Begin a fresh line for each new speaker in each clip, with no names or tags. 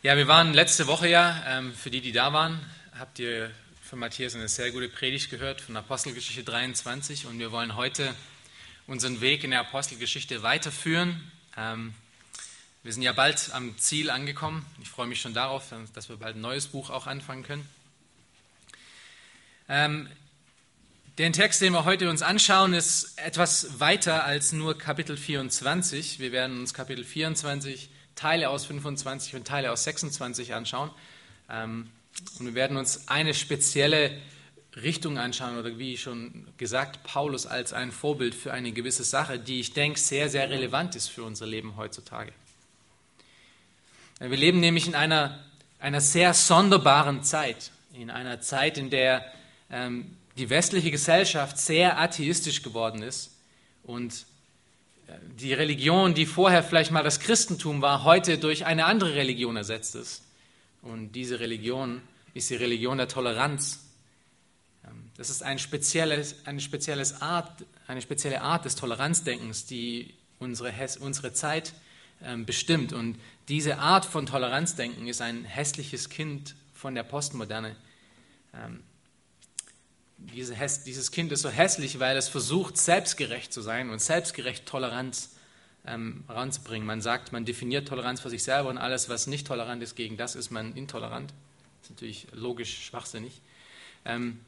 Ja, wir waren letzte Woche ja, ähm, für die, die da waren, habt ihr von Matthias eine sehr gute Predigt gehört von Apostelgeschichte 23 und wir wollen heute unseren Weg in der Apostelgeschichte weiterführen. Ähm, wir sind ja bald am Ziel angekommen. Ich freue mich schon darauf, dass wir bald ein neues Buch auch anfangen können. Ähm, den Text, den wir heute uns anschauen, ist etwas weiter als nur Kapitel 24. Wir werden uns Kapitel 24 Teile aus 25 und Teile aus 26 anschauen. Ähm, und wir werden uns eine spezielle Richtung anschauen oder wie schon gesagt, Paulus als ein Vorbild für eine gewisse Sache, die ich denke sehr, sehr relevant ist für unser Leben heutzutage. Wir leben nämlich in einer, einer sehr sonderbaren Zeit, in einer Zeit, in der ähm, die westliche Gesellschaft sehr atheistisch geworden ist und die Religion, die vorher vielleicht mal das Christentum war, heute durch eine andere Religion ersetzt ist. Und diese Religion ist die Religion der Toleranz. Ähm, das ist ein spezielles, eine, spezielles Art, eine spezielle Art des Toleranzdenkens, die unsere, unsere Zeit ähm, bestimmt. Und diese Art von Toleranzdenken ist ein hässliches Kind von der Postmoderne. Diese, dieses Kind ist so hässlich, weil es versucht, selbstgerecht zu sein und selbstgerecht Toleranz ähm, ranzubringen. Man sagt, man definiert Toleranz für sich selber und alles, was nicht tolerant ist, gegen das ist man intolerant. Das ist natürlich logisch schwachsinnig. Ähm,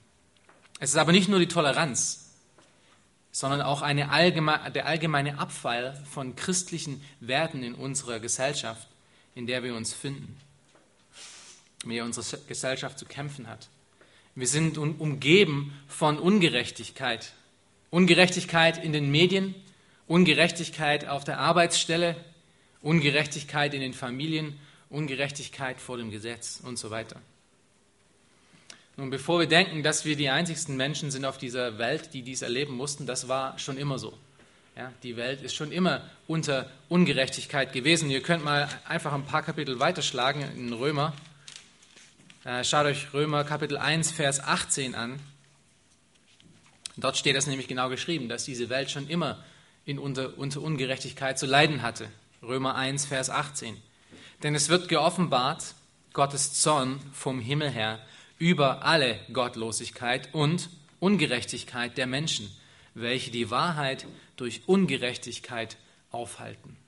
es ist aber nicht nur die Toleranz, sondern auch allgeme der allgemeine Abfall von christlichen Werten in unserer Gesellschaft, in der wir uns finden, mit der unsere Gesellschaft zu kämpfen hat. Wir sind umgeben von Ungerechtigkeit. Ungerechtigkeit in den Medien, Ungerechtigkeit auf der Arbeitsstelle, Ungerechtigkeit in den Familien, Ungerechtigkeit vor dem Gesetz und so weiter. Nun, bevor wir denken, dass wir die einzigsten Menschen sind auf dieser Welt, die dies erleben mussten, das war schon immer so. Ja, die Welt ist schon immer unter Ungerechtigkeit gewesen. Ihr könnt mal einfach ein paar Kapitel weiterschlagen in Römer. Äh, schaut euch Römer Kapitel 1, Vers 18 an. Dort steht das nämlich genau geschrieben, dass diese Welt schon immer in unter, unter Ungerechtigkeit zu leiden hatte. Römer 1, Vers 18. Denn es wird geoffenbart, Gottes Zorn vom Himmel her über alle Gottlosigkeit und Ungerechtigkeit der Menschen, welche die Wahrheit durch Ungerechtigkeit aufhalten.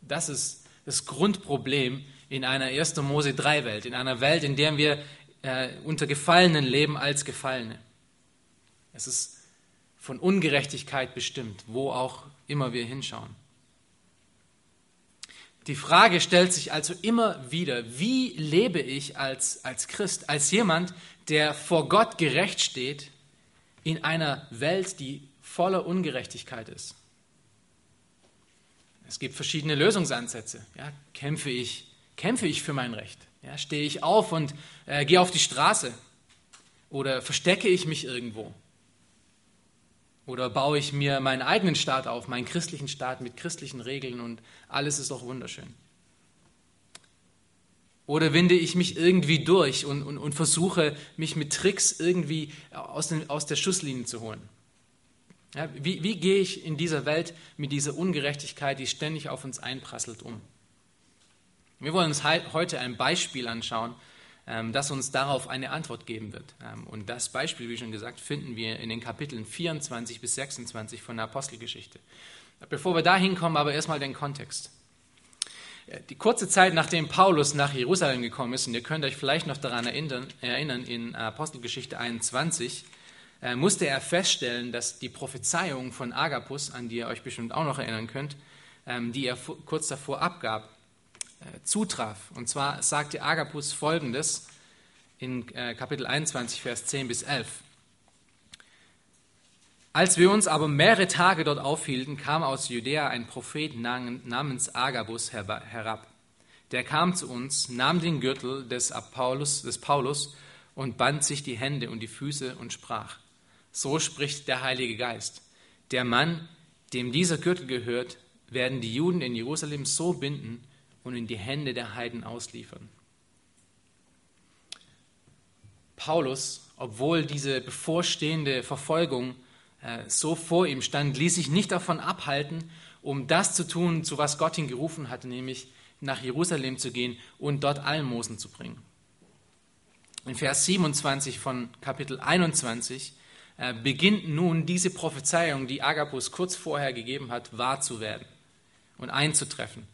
Das ist das Grundproblem in einer 1. Mose 3 Welt, in einer Welt, in der wir äh, unter Gefallenen leben als Gefallene. Es ist von Ungerechtigkeit bestimmt, wo auch immer wir hinschauen. Die Frage stellt sich also immer wieder, wie lebe ich als, als Christ, als jemand, der vor Gott gerecht steht, in einer Welt, die voller Ungerechtigkeit ist? Es gibt verschiedene Lösungsansätze. Ja, kämpfe ich kämpfe ich für mein Recht? Ja, stehe ich auf und äh, gehe auf die Straße? Oder verstecke ich mich irgendwo? Oder baue ich mir meinen eigenen Staat auf, meinen christlichen Staat mit christlichen Regeln und alles ist auch wunderschön? Oder winde ich mich irgendwie durch und, und, und versuche, mich mit Tricks irgendwie aus, den, aus der Schusslinie zu holen? Ja, wie, wie gehe ich in dieser Welt mit dieser Ungerechtigkeit, die ständig auf uns einprasselt, um? Wir wollen uns heute ein Beispiel anschauen, ähm, das uns darauf eine Antwort geben wird. Ähm, und das Beispiel, wie schon gesagt, finden wir in den Kapiteln 24 bis 26 von der Apostelgeschichte. Bevor wir da hinkommen, aber erstmal den Kontext. Die kurze Zeit, nachdem Paulus nach Jerusalem gekommen ist, und ihr könnt euch vielleicht noch daran erinnern, in Apostelgeschichte 21, äh, musste er feststellen, dass die Prophezeiung von Agapus, an die ihr euch bestimmt auch noch erinnern könnt, ähm, die er kurz davor abgab, äh, zutraf. Und zwar sagte Agabus folgendes in äh, Kapitel 21, Vers 10 bis 11. Als wir uns aber mehrere Tage dort aufhielten, kam aus Judäa ein Prophet namens Agabus herab. Der kam zu uns, nahm den Gürtel des Paulus, des Paulus und band sich die Hände und die Füße und sprach: So spricht der Heilige Geist. Der Mann, dem dieser Gürtel gehört, werden die Juden in Jerusalem so binden, und in die Hände der Heiden ausliefern. Paulus, obwohl diese bevorstehende Verfolgung äh, so vor ihm stand, ließ sich nicht davon abhalten, um das zu tun, zu was Gott ihn gerufen hatte, nämlich nach Jerusalem zu gehen und dort Almosen zu bringen. In Vers 27 von Kapitel 21 äh, beginnt nun diese Prophezeiung, die Agabus kurz vorher gegeben hat, wahr zu werden und einzutreffen.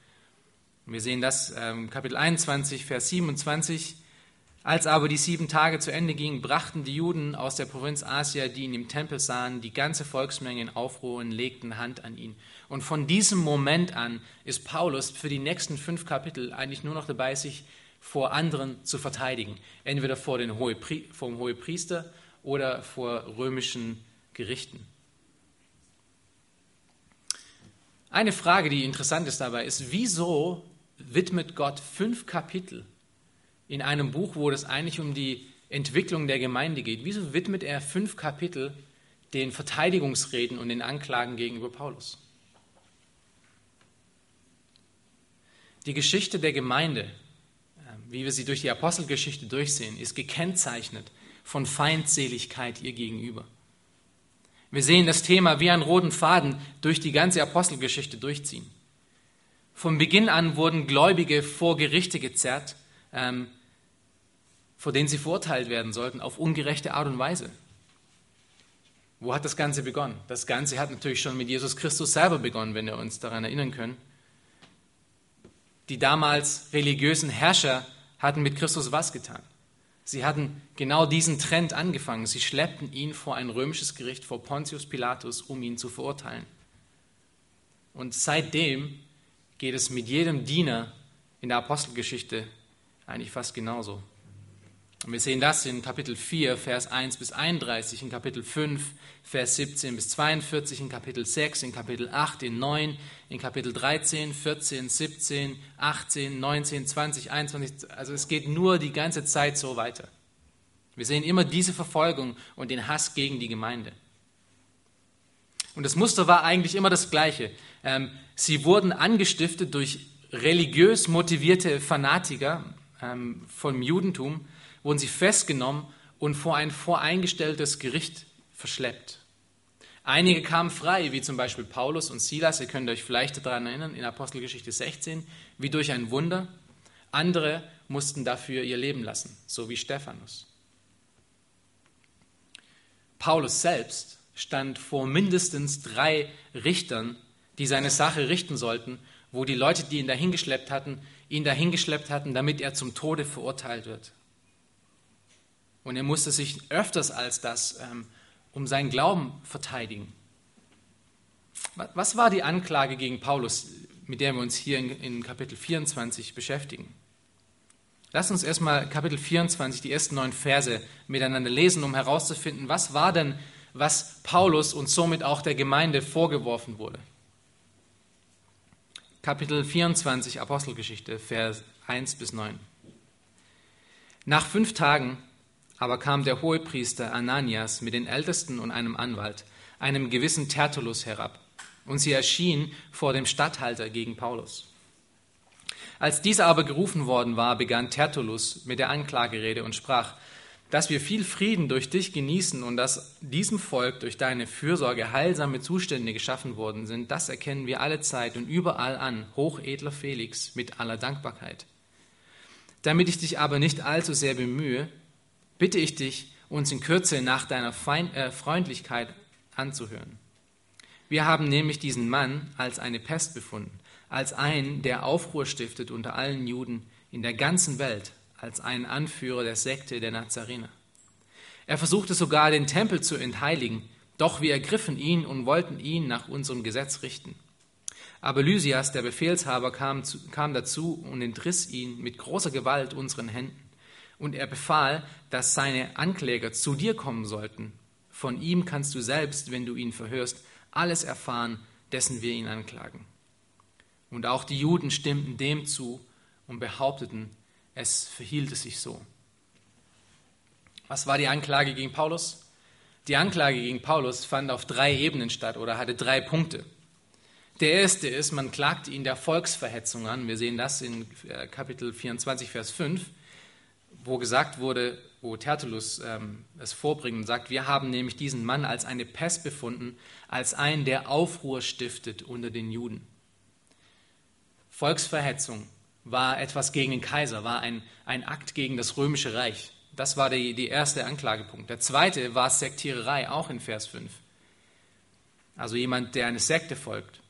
Wir sehen das ähm, Kapitel 21, Vers 27. Als aber die sieben Tage zu Ende gingen, brachten die Juden aus der Provinz Asia, die ihn im Tempel sahen, die ganze Volksmenge in Aufruhr und legten Hand an ihn. Und von diesem Moment an ist Paulus für die nächsten fünf Kapitel eigentlich nur noch dabei, sich vor anderen zu verteidigen. Entweder vor, den Hohepri vom Hohepriester oder vor römischen Gerichten. Eine Frage, die interessant ist dabei, ist, wieso widmet Gott fünf Kapitel in einem Buch, wo es eigentlich um die Entwicklung der Gemeinde geht, wieso widmet er fünf Kapitel den Verteidigungsreden und den Anklagen gegenüber Paulus? Die Geschichte der Gemeinde, äh, wie wir sie durch die Apostelgeschichte durchsehen, ist gekennzeichnet von Feindseligkeit ihr gegenüber. Wir sehen das Thema wie einen roten Faden durch die ganze Apostelgeschichte durchziehen. Von Beginn an wurden Gläubige vor Gerichte gezerrt, ähm, vor denen sie verurteilt werden sollten, auf ungerechte Art und Weise. Wo hat das Ganze begonnen? Das Ganze hat natürlich schon mit Jesus Christus selber begonnen, wenn wir uns daran erinnern können. Die damals religiösen Herrscher hatten mit Christus was getan? Sie hatten genau diesen Trend angefangen. Sie schleppten ihn vor ein römisches Gericht, vor Pontius Pilatus, um ihn zu verurteilen. Und seitdem geht es mit jedem Diener in der Apostelgeschichte eigentlich fast genauso. Und wir sehen das in Kapitel 4, Vers 1 bis 31, in Kapitel 5, Vers 17 bis 42, in Kapitel 6, in Kapitel 8, in 9, in Kapitel 13, 14, 17, 18, 19, 20, 21. Also es geht nur die ganze Zeit so weiter. Wir sehen immer diese Verfolgung und den Hass gegen die Gemeinde. Und das Muster war eigentlich immer das gleiche. Ähm, sie wurden angestiftet durch religiös motivierte Fanatiker ähm, vom Judentum, wurden sie festgenommen und vor ein voreingestelltes Gericht verschleppt. Einige kamen frei, wie zum Beispiel Paulus und Silas, ihr könnt euch vielleicht daran erinnern, in Apostelgeschichte 16, wie durch ein Wunder. Andere mussten dafür ihr Leben lassen, so wie Stephanus. Paulus selbst stand vor mindestens drei Richtern, die seine Sache richten sollten, wo die Leute, die ihn dahingeschleppt hatten, ihn dahingeschleppt hatten, damit er zum Tode verurteilt wird. Und er musste sich öfters als das ähm, um seinen Glauben verteidigen. Was war die Anklage gegen Paulus, mit der wir uns hier in, in Kapitel 24 beschäftigen? Lass uns erstmal Kapitel 24, die ersten neun Verse miteinander lesen, um herauszufinden, was war denn, was Paulus und somit auch der Gemeinde vorgeworfen wurde. Kapitel 24 Apostelgeschichte, Vers 1 bis 9. Nach fünf Tagen aber kam der Hohepriester Ananias mit den Ältesten und einem Anwalt, einem gewissen Tertullus, herab, und sie erschienen vor dem Statthalter gegen Paulus. Als dieser aber gerufen worden war, begann Tertullus mit der Anklagerede und sprach, dass wir viel Frieden durch dich genießen und dass diesem Volk durch deine Fürsorge heilsame Zustände geschaffen worden sind, das erkennen wir alle Zeit und überall an, hochedler Felix, mit aller Dankbarkeit. Damit ich dich aber nicht allzu sehr bemühe, bitte ich dich, uns in Kürze nach deiner Feind, äh, Freundlichkeit anzuhören. Wir haben nämlich diesen Mann als eine Pest befunden, als einen, der Aufruhr stiftet unter allen Juden in der ganzen Welt, als einen Anführer der Sekte der Nazarener. Er versuchte sogar, den Tempel zu entheiligen, doch wir ergriffen ihn und wollten ihn nach unserem Gesetz richten. Aber Lysias, der Befehlshaber, kam, zu, kam dazu und entriss ihn mit großer Gewalt unseren Händen und er befahl, dass seine Ankläger zu dir kommen sollten. Von ihm kannst du selbst, wenn du ihn verhörst, alles erfahren, dessen wir ihn anklagen. Und auch die Juden stimmten dem zu und behaupteten, es verhielte sich so. Was war die Anklage gegen Paulus? Die Anklage gegen Paulus fand auf drei Ebenen statt oder hatte drei Punkte. Der erste ist, man klagte ihn der Volksverhetzung an. Wir sehen das in äh, Kapitel 24, Vers 5 wo gesagt wurde, wo Tertullus ähm, es vorbringt und sagt, wir haben nämlich diesen Mann als eine Pest befunden, als einen, der Aufruhr stiftet unter den Juden. Volksverhetzung war etwas gegen den Kaiser, war ein, ein Akt gegen das römische Reich. Das war die, die erste Anklagepunkt. Der zweite war Sektiererei, auch in Vers 5. Also jemand, der eine Sekte folgt.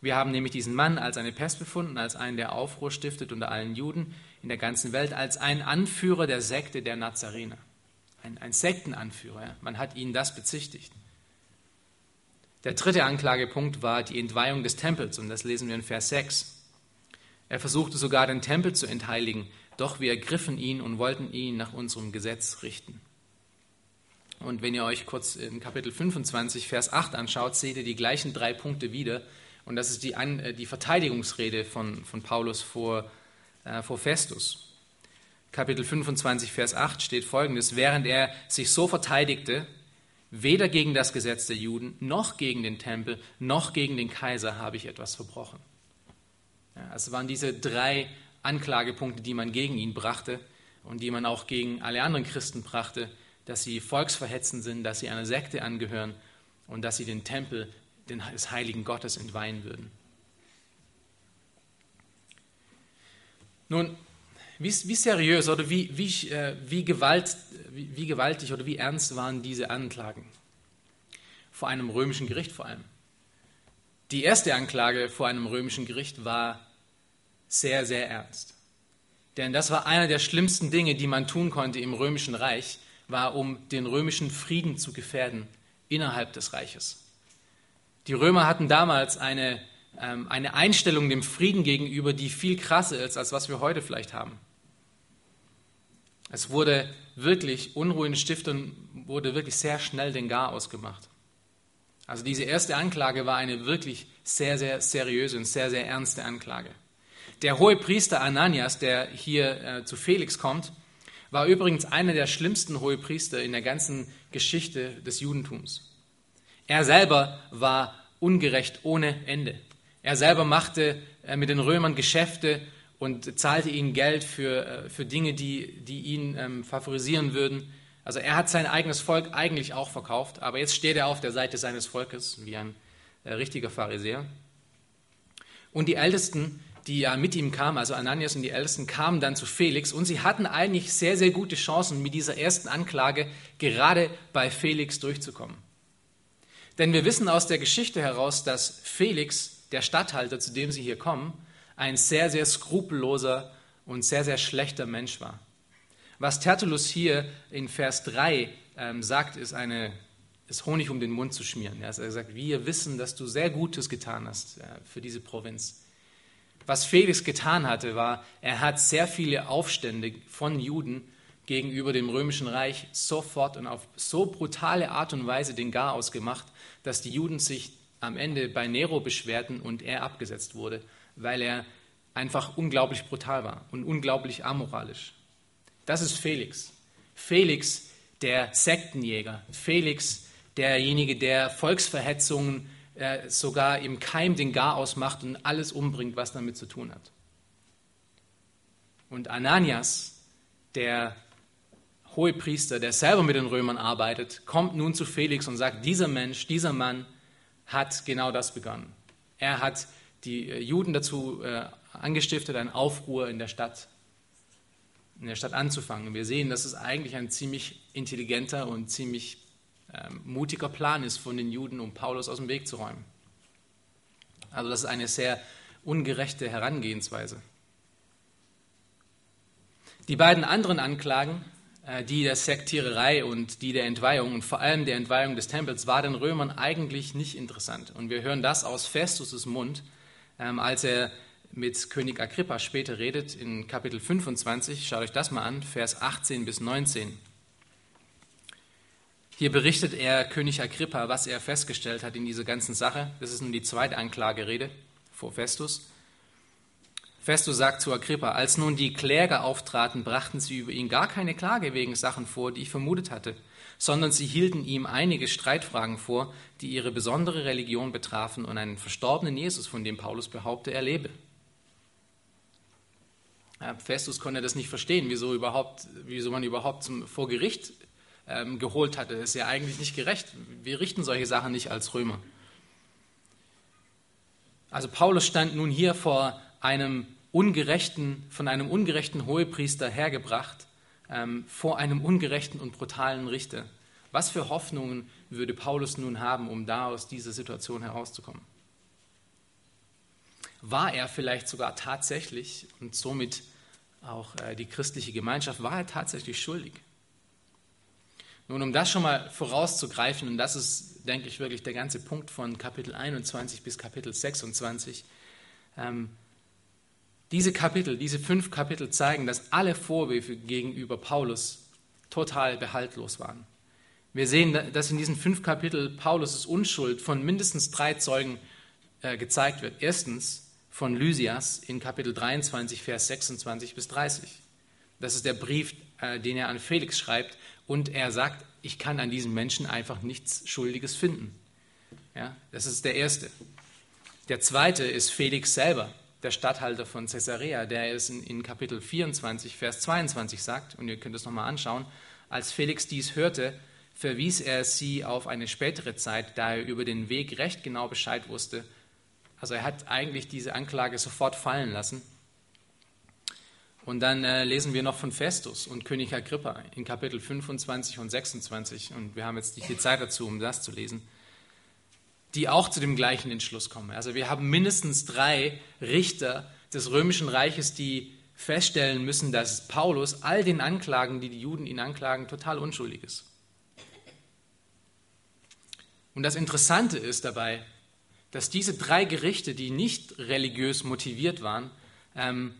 Wir haben nämlich diesen Mann als eine Pest befunden, als einen, der Aufruhr stiftet unter allen Juden in der ganzen Welt, als einen Anführer der Sekte der Nazarener. Ein, ein Sektenanführer. Man hat ihn das bezichtigt. Der dritte Anklagepunkt war die Entweihung des Tempels und das lesen wir in Vers 6. Er versuchte sogar den Tempel zu entheiligen, doch wir ergriffen ihn und wollten ihn nach unserem Gesetz richten. Und wenn ihr euch kurz in Kapitel 25, Vers 8 anschaut, seht ihr die gleichen drei Punkte wieder. Und das ist die, äh, die Verteidigungsrede von, von Paulus vor, äh, vor Festus. Kapitel 25, Vers 8 steht folgendes: Während er sich so verteidigte, Weder gegen das Gesetz der Juden, noch gegen den Tempel, noch gegen den Kaiser habe ich etwas verbrochen. Ja, es waren diese drei Anklagepunkte, die man gegen ihn brachte und die man auch gegen alle anderen Christen brachte, dass sie volksverhetzend sind, dass sie einer Sekte angehören und dass sie den Tempel des heiligen Gottes entweihen würden. Nun, wie, wie seriös oder wie, wie, äh, wie, Gewalt, wie, wie gewaltig oder wie ernst waren diese Anklagen? Vor einem römischen Gericht vor allem. Die erste Anklage vor einem römischen Gericht war sehr, sehr ernst. Denn das war einer der schlimmsten Dinge, die man tun konnte im römischen Reich, war, um den römischen Frieden zu gefährden innerhalb des Reiches. Die Römer hatten damals eine, ähm, eine Einstellung dem Frieden gegenüber, die viel krasser ist, als was wir heute vielleicht haben. Es wurde wirklich, Unruhen stiften, wurde wirklich sehr schnell den Garaus gemacht. Also diese erste Anklage war eine wirklich sehr, sehr seriöse und sehr, sehr ernste Anklage. Der hohe Priester Ananias, der hier äh, zu Felix kommt, war übrigens einer der schlimmsten Hohepriester in der ganzen Geschichte des Judentums. Er selber war ungerecht ohne Ende. Er selber machte äh, mit den Römern Geschäfte und zahlte ihnen Geld für, äh, für Dinge, die, die ihn ähm, favorisieren würden. Also er hat sein eigenes Volk eigentlich auch verkauft, aber jetzt steht er auf der Seite seines Volkes wie ein äh, richtiger Pharisäer. Und die Ältesten, die ja mit ihm kamen, also Ananias und die Ältesten, kamen dann zu Felix und sie hatten eigentlich sehr, sehr gute Chancen, mit dieser ersten Anklage gerade bei Felix durchzukommen. Denn wir wissen aus der Geschichte heraus, dass Felix, der Statthalter, zu dem sie hier kommen, ein sehr, sehr skrupelloser und sehr, sehr schlechter Mensch war. Was Tertullus hier in Vers 3 ähm, sagt, ist, eine, ist Honig um den Mund zu schmieren. Ja, er sagt, wir wissen, dass du sehr Gutes getan hast ja, für diese Provinz. Was Felix getan hatte, war, er hat sehr viele Aufstände von Juden gegenüber dem römischen Reich sofort und auf so brutale Art und Weise den Garaus gemacht, dass die Juden sich am Ende bei Nero beschwerten und er abgesetzt wurde weil er einfach unglaublich brutal war und unglaublich amoralisch. Das ist Felix. Felix, der Sektenjäger. Felix, derjenige, der Volksverhetzungen äh, sogar im Keim den Garaus macht und alles umbringt, was damit zu tun hat. Und Ananias, der Hohepriester, der selber mit den Römern arbeitet, kommt nun zu Felix und sagt, dieser Mensch, dieser Mann hat genau das begonnen. Er hat die äh, Juden dazu äh, angestiftet, einen Aufruhr in der Stadt, in der Stadt anzufangen. Wir sehen, dass es eigentlich ein ziemlich intelligenter und ziemlich ähm, mutiger Plan ist von den Juden, um Paulus aus dem Weg zu räumen. Also das ist eine sehr ungerechte Herangehensweise. Die beiden anderen Anklagen, äh, die der Sektiererei und die der Entweihung und vor allem der Entweihung des Tempels, war den Römern eigentlich nicht interessant. Und wir hören das aus Festus' Mund, ähm, als er mit König Agrippa später redet, in Kapitel 25, schaut euch das mal an, Vers 18 bis 19. Hier berichtet er König Agrippa, was er festgestellt hat in dieser ganzen Sache. Das ist nun die zweite Anklagerede vor Festus. Festus sagt zu Agrippa, als nun die Kläger auftraten, brachten sie über ihn gar keine Klage wegen Sachen vor, die ich vermutet hatte sondern sie hielten ihm einige Streitfragen vor, die ihre besondere Religion betrafen und einen verstorbenen Jesus, von dem Paulus behaupte, er lebe. Festus konnte das nicht verstehen, wieso, überhaupt, wieso man überhaupt zum, vor Gericht ähm, geholt hatte. Das ist ja eigentlich nicht gerecht. Wir richten solche Sachen nicht als Römer. Also Paulus stand nun hier vor einem ungerechten, von einem ungerechten Hohepriester hergebracht ähm, vor einem ungerechten und brutalen Richter. Was für Hoffnungen würde Paulus nun haben, um da aus dieser Situation herauszukommen? War er vielleicht sogar tatsächlich und somit auch äh, die christliche Gemeinschaft, war er tatsächlich schuldig? Nun, um das schon mal vorauszugreifen, und das ist, denke ich, wirklich der ganze Punkt von Kapitel 21 bis Kapitel 26, ähm, diese Kapitel, diese fünf Kapitel zeigen, dass alle Vorwürfe gegenüber Paulus total behaltlos waren. Wir sehen, dass in diesen fünf Kapiteln Paulus' Unschuld von mindestens drei Zeugen äh, gezeigt wird. Erstens von Lysias in Kapitel 23, Vers 26 bis 30. Das ist der Brief, äh, den er an Felix schreibt. Und er sagt, ich kann an diesem Menschen einfach nichts Schuldiges finden. Ja, das ist der erste. Der zweite ist Felix selber, der Statthalter von Caesarea, der es in, in Kapitel 24, Vers 22 sagt. Und ihr könnt es nochmal anschauen. Als Felix dies hörte, verwies er sie auf eine spätere Zeit, da er über den Weg recht genau Bescheid wusste. Also er hat eigentlich diese Anklage sofort fallen lassen. Und dann äh, lesen wir noch von Festus und König Agrippa in Kapitel 25 und 26. Und wir haben jetzt nicht die Zeit dazu, um das zu lesen, die auch zu dem gleichen Entschluss kommen. Also wir haben mindestens drei Richter des römischen Reiches, die feststellen müssen, dass Paulus all den Anklagen, die die Juden ihn anklagen, total unschuldig ist. Und das Interessante ist dabei, dass diese drei Gerichte, die nicht religiös motiviert waren, ähm,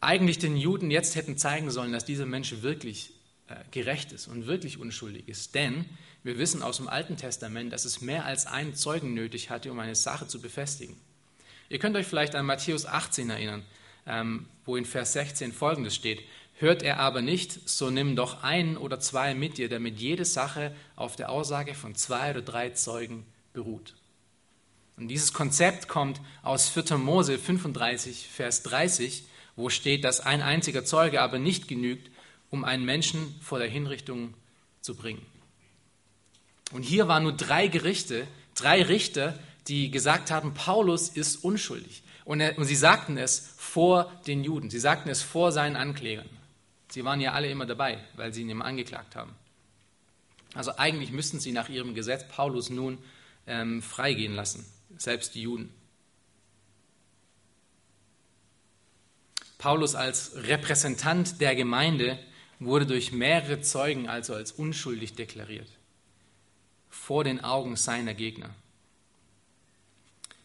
eigentlich den Juden jetzt hätten zeigen sollen, dass dieser Mensch wirklich äh, gerecht ist und wirklich unschuldig ist. Denn wir wissen aus dem Alten Testament, dass es mehr als einen Zeugen nötig hatte, um eine Sache zu befestigen. Ihr könnt euch vielleicht an Matthäus 18 erinnern, ähm, wo in Vers 16 folgendes steht. Hört er aber nicht, so nimm doch einen oder zwei mit dir, damit jede Sache auf der Aussage von zwei oder drei Zeugen beruht. Und dieses Konzept kommt aus 4. Mose 35, Vers 30, wo steht, dass ein einziger Zeuge aber nicht genügt, um einen Menschen vor der Hinrichtung zu bringen. Und hier waren nur drei Gerichte, drei Richter, die gesagt haben, Paulus ist unschuldig. Und, er, und sie sagten es vor den Juden, sie sagten es vor seinen Anklägern. Sie waren ja alle immer dabei, weil sie ihn immer angeklagt haben. Also eigentlich müssten sie nach ihrem Gesetz Paulus nun ähm, freigehen lassen, selbst die Juden. Paulus als Repräsentant der Gemeinde wurde durch mehrere Zeugen also als unschuldig deklariert, vor den Augen seiner Gegner.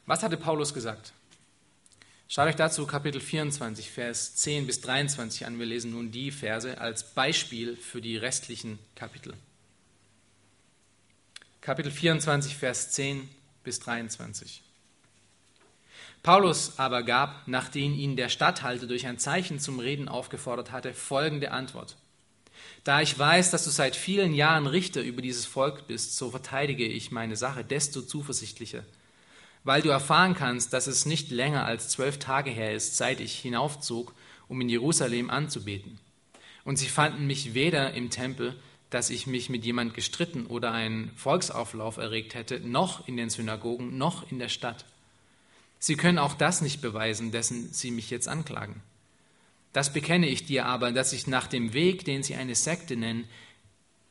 Was hatte Paulus gesagt? Schaut euch dazu Kapitel 24, Vers 10 bis 23 an. Wir lesen nun die Verse als Beispiel für die restlichen Kapitel. Kapitel 24, Vers 10 bis 23. Paulus aber gab, nachdem ihn der Statthalter durch ein Zeichen zum Reden aufgefordert hatte, folgende Antwort. Da ich weiß, dass du seit vielen Jahren Richter über dieses Volk bist, so verteidige ich meine Sache desto zuversichtlicher weil du erfahren kannst, dass es nicht länger als zwölf Tage her ist, seit ich hinaufzog, um in Jerusalem anzubeten. Und sie fanden mich weder im Tempel, dass ich mich mit jemand gestritten oder einen Volksauflauf erregt hätte, noch in den Synagogen, noch in der Stadt. Sie können auch das nicht beweisen, dessen sie mich jetzt anklagen. Das bekenne ich dir aber, dass ich nach dem Weg, den sie eine Sekte nennen,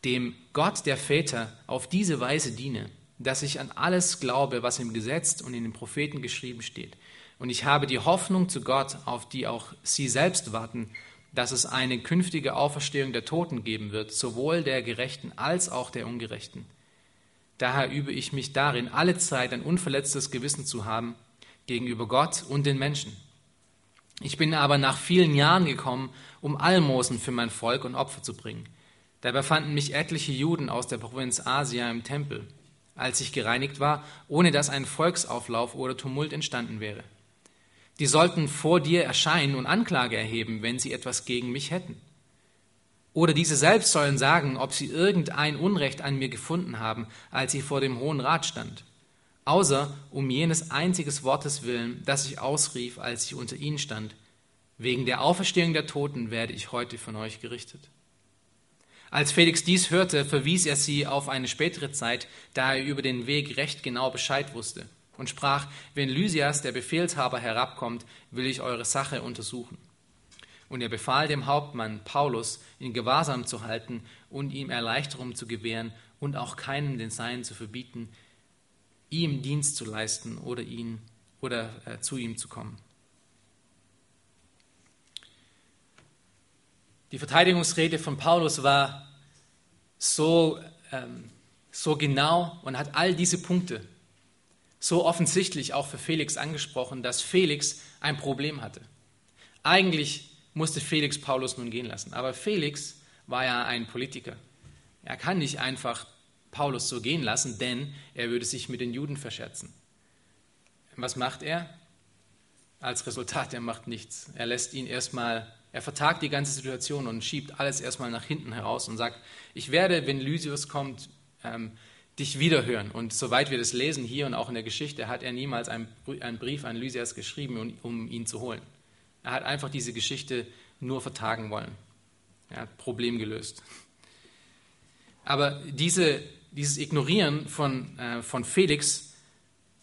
dem Gott der Väter auf diese Weise diene dass ich an alles glaube, was im Gesetz und in den Propheten geschrieben steht. Und ich habe die Hoffnung zu Gott, auf die auch Sie selbst warten, dass es eine künftige Auferstehung der Toten geben wird, sowohl der Gerechten als auch der Ungerechten. Daher übe ich mich darin, alle Zeit ein unverletztes Gewissen zu haben gegenüber Gott und den Menschen. Ich bin aber nach vielen Jahren gekommen, um Almosen für mein Volk und Opfer zu bringen. Dabei fanden mich etliche Juden aus der Provinz Asia im Tempel als ich gereinigt war, ohne dass ein Volksauflauf oder Tumult entstanden wäre. Die sollten vor dir erscheinen und Anklage erheben, wenn sie etwas gegen mich hätten. Oder diese selbst sollen sagen, ob sie irgendein Unrecht an mir gefunden haben, als ich vor dem Hohen Rat stand, außer um jenes einziges Wortes willen, das ich ausrief, als ich unter ihnen stand. Wegen der Auferstehung der Toten werde ich heute von euch gerichtet. Als Felix dies hörte, verwies er sie auf eine spätere Zeit, da er über den Weg recht genau Bescheid wusste. Und sprach, wenn Lysias, der Befehlshaber, herabkommt, will ich eure Sache untersuchen. Und er befahl dem Hauptmann Paulus, ihn gewahrsam zu halten und ihm Erleichterung zu gewähren und auch keinem den Seinen zu verbieten, ihm Dienst zu leisten oder, ihn, oder äh, zu ihm zu kommen. Die Verteidigungsrede von Paulus war so, ähm, so genau und hat all diese Punkte so offensichtlich auch für Felix angesprochen, dass Felix ein Problem hatte. Eigentlich musste Felix Paulus nun gehen lassen, aber Felix war ja ein Politiker. Er kann nicht einfach Paulus so gehen lassen, denn er würde sich mit den Juden verscherzen. Was macht er? Als Resultat, er macht nichts. Er lässt ihn erstmal, er vertagt die ganze Situation und schiebt alles erstmal nach hinten heraus und sagt, ich werde, wenn Lysius kommt, ähm, dich wiederhören. Und soweit wir das lesen hier und auch in der Geschichte, hat er niemals einen Brief an Lysias geschrieben, um ihn zu holen. Er hat einfach diese Geschichte nur vertagen wollen. Er hat Problem gelöst. Aber diese, dieses Ignorieren von, äh, von Felix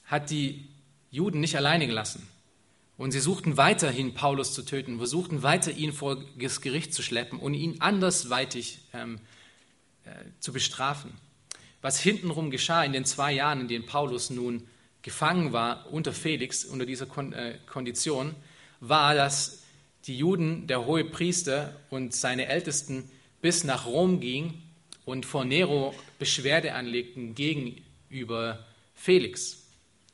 hat die Juden nicht alleine gelassen. Und sie suchten weiterhin, Paulus zu töten, versuchten weiter, ihn vor das Gericht zu schleppen und ihn andersweitig ähm, äh, zu bestrafen was hintenrum geschah in den zwei Jahren, in denen Paulus nun gefangen war unter Felix, unter dieser äh, Kondition, war, dass die Juden, der hohe Priester und seine Ältesten bis nach Rom gingen und vor Nero Beschwerde anlegten gegenüber Felix.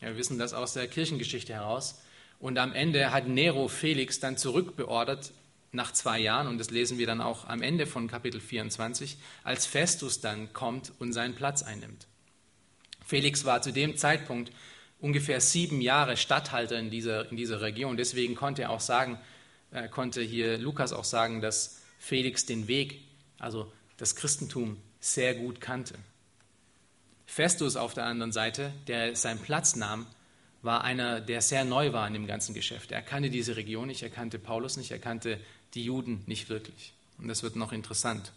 Ja, wir wissen das aus der Kirchengeschichte heraus. Und am Ende hat Nero Felix dann zurückbeordert nach zwei Jahren, und das lesen wir dann auch am Ende von Kapitel 24, als Festus dann kommt und seinen Platz einnimmt. Felix war zu dem Zeitpunkt ungefähr sieben Jahre Statthalter in dieser, in dieser Region. Deswegen konnte er auch sagen, äh, konnte hier Lukas auch sagen, dass Felix den Weg, also das Christentum, sehr gut kannte. Festus auf der anderen Seite, der seinen Platz nahm, war einer, der sehr neu war in dem ganzen Geschäft. Er kannte diese Region nicht, er kannte Paulus nicht, er kannte die Juden nicht wirklich. Und das wird noch interessant.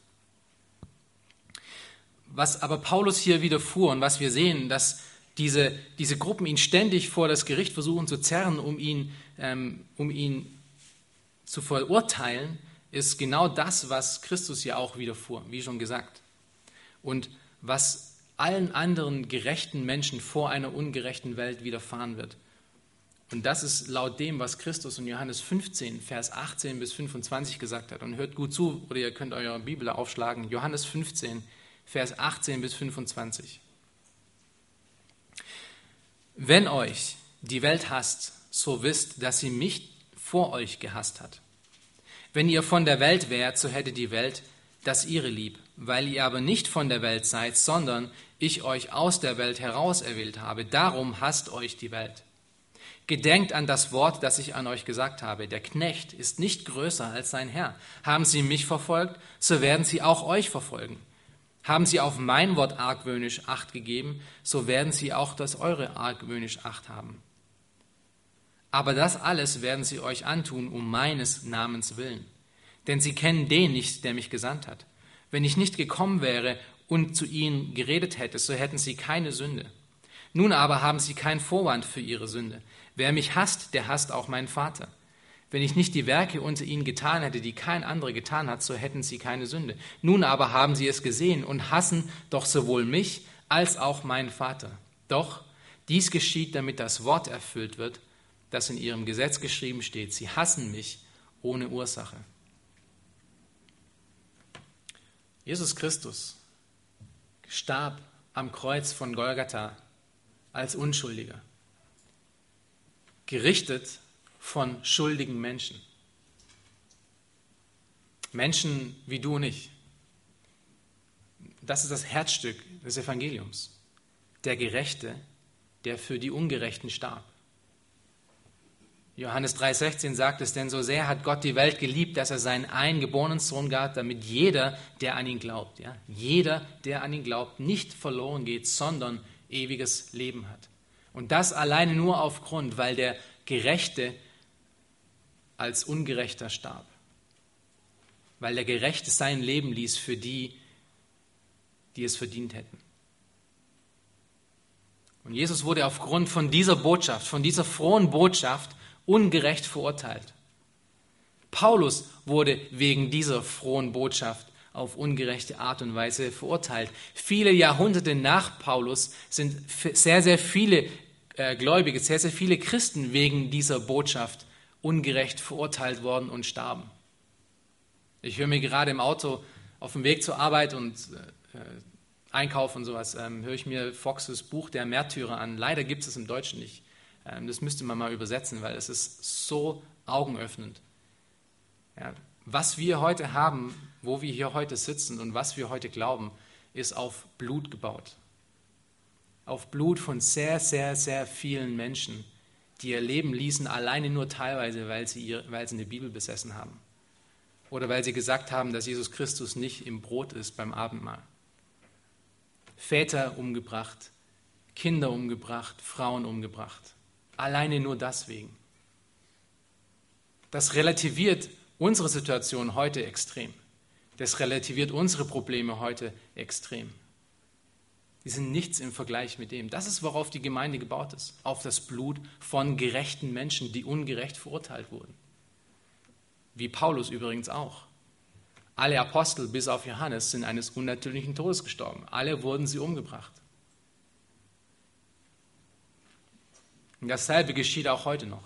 Was aber Paulus hier widerfuhr und was wir sehen, dass diese, diese Gruppen ihn ständig vor das Gericht versuchen zu zerren, um ihn, ähm, um ihn zu verurteilen, ist genau das, was Christus ja auch widerfuhr, wie schon gesagt. Und was allen anderen gerechten Menschen vor einer ungerechten Welt widerfahren wird. Und das ist laut dem, was Christus in Johannes 15, Vers 18 bis 25 gesagt hat. Und hört gut zu, oder ihr könnt eure Bibel aufschlagen. Johannes 15, Vers 18 bis 25. Wenn euch die Welt hasst, so wisst, dass sie mich vor euch gehasst hat. Wenn ihr von der Welt wärt, so hätte die Welt das ihre lieb. Weil ihr aber nicht von der Welt seid, sondern ich euch aus der Welt herauserwählt habe, darum hasst euch die Welt. Gedenkt an das Wort, das ich an euch gesagt habe. Der Knecht ist nicht größer als sein Herr. Haben sie mich verfolgt, so werden sie auch euch verfolgen. Haben sie auf mein Wort argwöhnisch Acht gegeben, so werden sie auch das eure argwöhnisch Acht haben. Aber das alles werden sie euch antun um meines Namens willen. Denn sie kennen den nicht, der mich gesandt hat. Wenn ich nicht gekommen wäre und zu ihnen geredet hätte, so hätten sie keine Sünde. Nun aber haben sie keinen Vorwand für ihre Sünde. Wer mich hasst, der hasst auch meinen Vater. Wenn ich nicht die Werke unter ihnen getan hätte, die kein anderer getan hat, so hätten sie keine Sünde. Nun aber haben sie es gesehen und hassen doch sowohl mich als auch meinen Vater. Doch dies geschieht, damit das Wort erfüllt wird, das in ihrem Gesetz geschrieben steht. Sie hassen mich ohne Ursache. Jesus Christus starb am Kreuz von Golgatha als Unschuldiger, gerichtet von schuldigen Menschen. Menschen wie du und ich. Das ist das Herzstück des Evangeliums. Der Gerechte, der für die Ungerechten starb. Johannes 3,16 sagt es, denn so sehr hat Gott die Welt geliebt, dass er seinen eingeborenen Sohn gab, damit jeder, der an ihn glaubt, ja, jeder, der an ihn glaubt, nicht verloren geht, sondern ewiges Leben hat. Und das alleine nur aufgrund, weil der Gerechte als Ungerechter starb. Weil der Gerechte sein Leben ließ für die, die es verdient hätten. Und Jesus wurde aufgrund von dieser Botschaft, von dieser frohen Botschaft ungerecht verurteilt. Paulus wurde wegen dieser frohen Botschaft auf ungerechte Art und Weise verurteilt. Viele Jahrhunderte nach Paulus sind sehr, sehr viele äh, Gläubige, sehr, sehr viele Christen wegen dieser Botschaft ungerecht verurteilt worden und starben. Ich höre mir gerade im Auto auf dem Weg zur Arbeit und äh, Einkauf und sowas, ähm, höre ich mir Foxes Buch Der Märtyrer an. Leider gibt es es im Deutschen nicht. Ähm, das müsste man mal übersetzen, weil es ist so augenöffnend. Ja, was wir heute haben, wo wir hier heute sitzen und was wir heute glauben, ist auf Blut gebaut. Auf Blut von sehr, sehr, sehr vielen Menschen, die ihr Leben ließen, alleine nur teilweise, weil sie, ihr, weil sie eine Bibel besessen haben. Oder weil sie gesagt haben, dass Jesus Christus nicht im Brot ist beim Abendmahl. Väter umgebracht, Kinder umgebracht, Frauen umgebracht. Alleine nur deswegen. Das relativiert unsere Situation heute extrem. Das relativiert unsere Probleme heute extrem. Die sind nichts im Vergleich mit dem. Das ist, worauf die Gemeinde gebaut ist. Auf das Blut von gerechten Menschen, die ungerecht verurteilt wurden. Wie Paulus übrigens auch. Alle Apostel bis auf Johannes sind eines unnatürlichen Todes gestorben. Alle wurden sie umgebracht. Und dasselbe geschieht auch heute noch.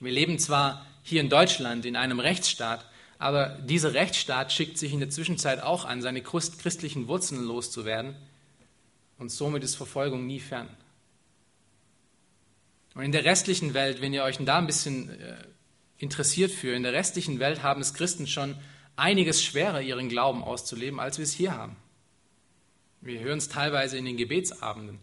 Wir leben zwar hier in Deutschland in einem Rechtsstaat, aber dieser Rechtsstaat schickt sich in der Zwischenzeit auch an, seine christlichen Wurzeln loszuwerden und somit ist Verfolgung nie fern. Und in der restlichen Welt, wenn ihr euch da ein bisschen äh, interessiert für, in der restlichen Welt haben es Christen schon einiges schwerer, ihren Glauben auszuleben, als wir es hier haben. Wir hören es teilweise in den Gebetsabenden.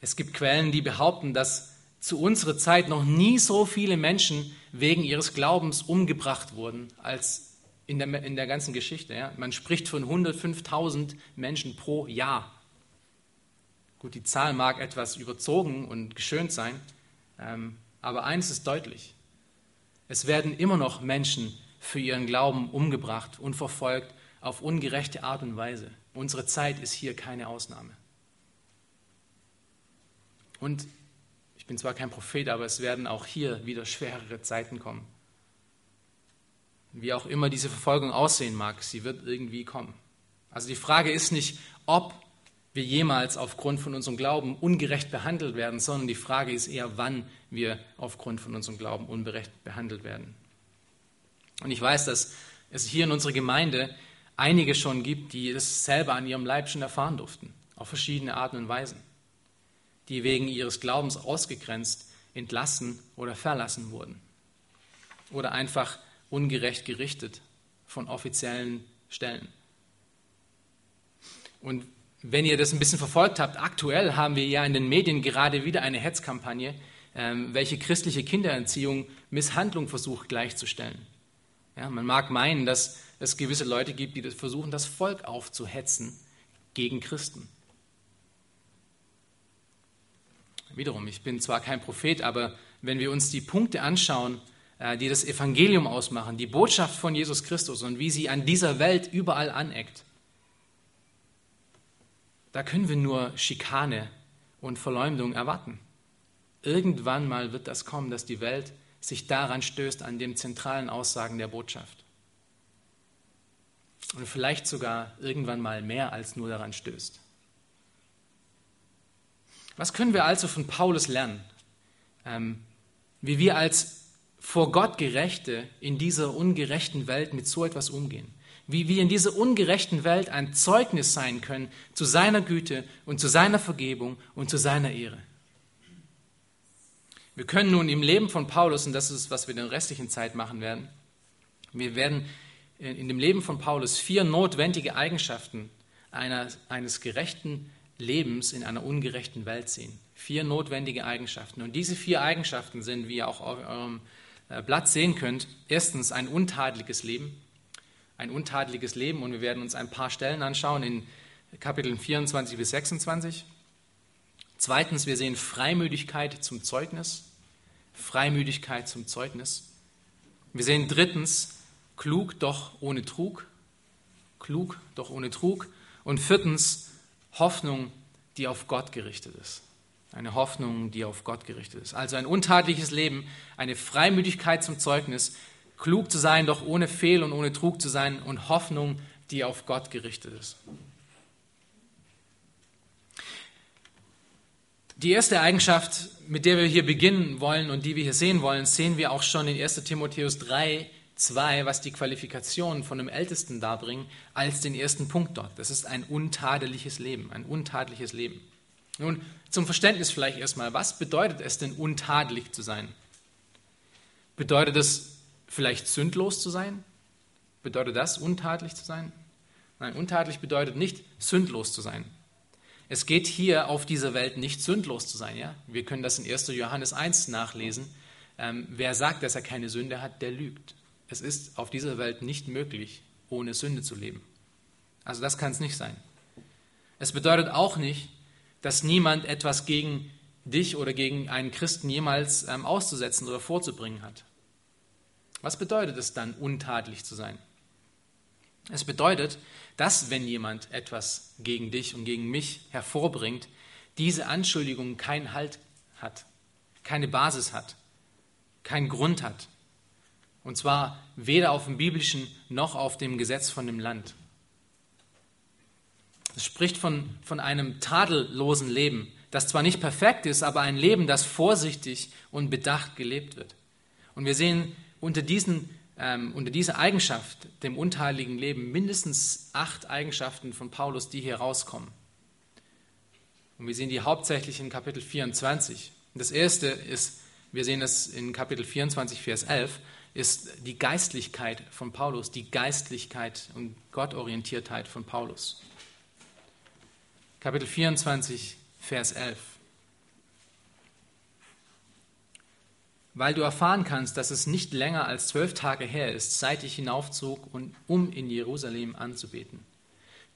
Es gibt Quellen, die behaupten, dass zu unserer Zeit noch nie so viele Menschen wegen ihres Glaubens umgebracht wurden als in der, in der ganzen Geschichte. Ja. Man spricht von 105.000 Menschen pro Jahr. Gut, die Zahl mag etwas überzogen und geschönt sein, ähm, aber eines ist deutlich. Es werden immer noch Menschen für ihren Glauben umgebracht und verfolgt auf ungerechte Art und Weise. Unsere Zeit ist hier keine Ausnahme. Und bin zwar kein Prophet, aber es werden auch hier wieder schwerere Zeiten kommen. Wie auch immer diese Verfolgung aussehen mag, sie wird irgendwie kommen. Also die Frage ist nicht, ob wir jemals aufgrund von unserem Glauben ungerecht behandelt werden, sondern die Frage ist eher, wann wir aufgrund von unserem Glauben ungerecht behandelt werden. Und ich weiß, dass es hier in unserer Gemeinde einige schon gibt, die das selber an ihrem Leib schon erfahren durften, auf verschiedene Arten und Weisen die wegen ihres Glaubens ausgegrenzt, entlassen oder verlassen wurden. Oder einfach ungerecht gerichtet von offiziellen Stellen. Und wenn ihr das ein bisschen verfolgt habt, aktuell haben wir ja in den Medien gerade wieder eine Hetzkampagne, ähm, welche christliche Kindererziehung Misshandlung versucht gleichzustellen. Ja, man mag meinen, dass es gewisse Leute gibt, die versuchen, das Volk aufzuhetzen gegen Christen. Wiederum, ich bin zwar kein Prophet, aber wenn wir uns die Punkte anschauen, äh, die das Evangelium ausmachen, die Botschaft von Jesus Christus und wie sie an dieser Welt überall aneckt, da können wir nur Schikane und Verleumdung erwarten. Irgendwann mal wird das kommen, dass die Welt sich daran stößt, an den zentralen Aussagen der Botschaft. Und vielleicht sogar irgendwann mal mehr als nur daran stößt. Was können wir also von Paulus lernen? Ähm, wie wir als vor Gott Gerechte in dieser ungerechten Welt mit so etwas umgehen. Wie wir in dieser ungerechten Welt ein Zeugnis sein können zu seiner Güte und zu seiner Vergebung und zu seiner Ehre. Wir können nun im Leben von Paulus, und das ist, was wir in der restlichen Zeit machen werden, wir werden in dem Leben von Paulus vier notwendige Eigenschaften einer, eines gerechten Lebens in einer ungerechten Welt sehen. Vier notwendige Eigenschaften. Und diese vier Eigenschaften sind, wie ihr auch auf eurem äh, Blatt sehen könnt, erstens ein untadeliges Leben. Ein untadeliges Leben. Und wir werden uns ein paar Stellen anschauen in Kapiteln 24 bis 26. Zweitens, wir sehen Freimütigkeit zum Zeugnis. Freimütigkeit zum Zeugnis. Wir sehen drittens, klug, doch ohne Trug. Klug, doch ohne Trug. Und viertens, Hoffnung die auf Gott gerichtet ist. Eine Hoffnung, die auf Gott gerichtet ist. Also ein untadliches Leben, eine Freimütigkeit zum Zeugnis, klug zu sein, doch ohne Fehl und ohne Trug zu sein und Hoffnung, die auf Gott gerichtet ist. Die erste Eigenschaft, mit der wir hier beginnen wollen und die wir hier sehen wollen, sehen wir auch schon in 1 Timotheus 3, 2, was die Qualifikationen von dem Ältesten darbringen, als den ersten Punkt dort. Das ist ein untadeliges Leben, ein untadeliges Leben. Nun, zum Verständnis vielleicht erstmal, was bedeutet es denn, untadelig zu sein? Bedeutet es vielleicht sündlos zu sein? Bedeutet das, untadelig zu sein? Nein, untadelig bedeutet nicht, sündlos zu sein. Es geht hier auf dieser Welt nicht sündlos zu sein. Ja? Wir können das in 1. Johannes 1 nachlesen. Ähm, wer sagt, dass er keine Sünde hat, der lügt. Es ist auf dieser Welt nicht möglich, ohne Sünde zu leben. Also das kann es nicht sein. Es bedeutet auch nicht, dass niemand etwas gegen dich oder gegen einen Christen jemals ähm, auszusetzen oder vorzubringen hat. Was bedeutet es dann, untadelig zu sein? Es bedeutet, dass wenn jemand etwas gegen dich und gegen mich hervorbringt, diese Anschuldigung keinen Halt hat, keine Basis hat, keinen Grund hat. Und zwar weder auf dem biblischen noch auf dem Gesetz von dem Land. Es spricht von, von einem tadellosen Leben, das zwar nicht perfekt ist, aber ein Leben, das vorsichtig und bedacht gelebt wird. Und wir sehen unter, diesen, ähm, unter dieser Eigenschaft, dem unteiligen Leben, mindestens acht Eigenschaften von Paulus, die hier rauskommen. Und wir sehen die hauptsächlich in Kapitel 24. Das erste ist, wir sehen es in Kapitel 24, Vers 11, ist die Geistlichkeit von Paulus, die Geistlichkeit und Gottorientiertheit von Paulus. Kapitel 24, Vers 11. Weil du erfahren kannst, dass es nicht länger als zwölf Tage her ist, seit ich hinaufzog, um in Jerusalem anzubeten.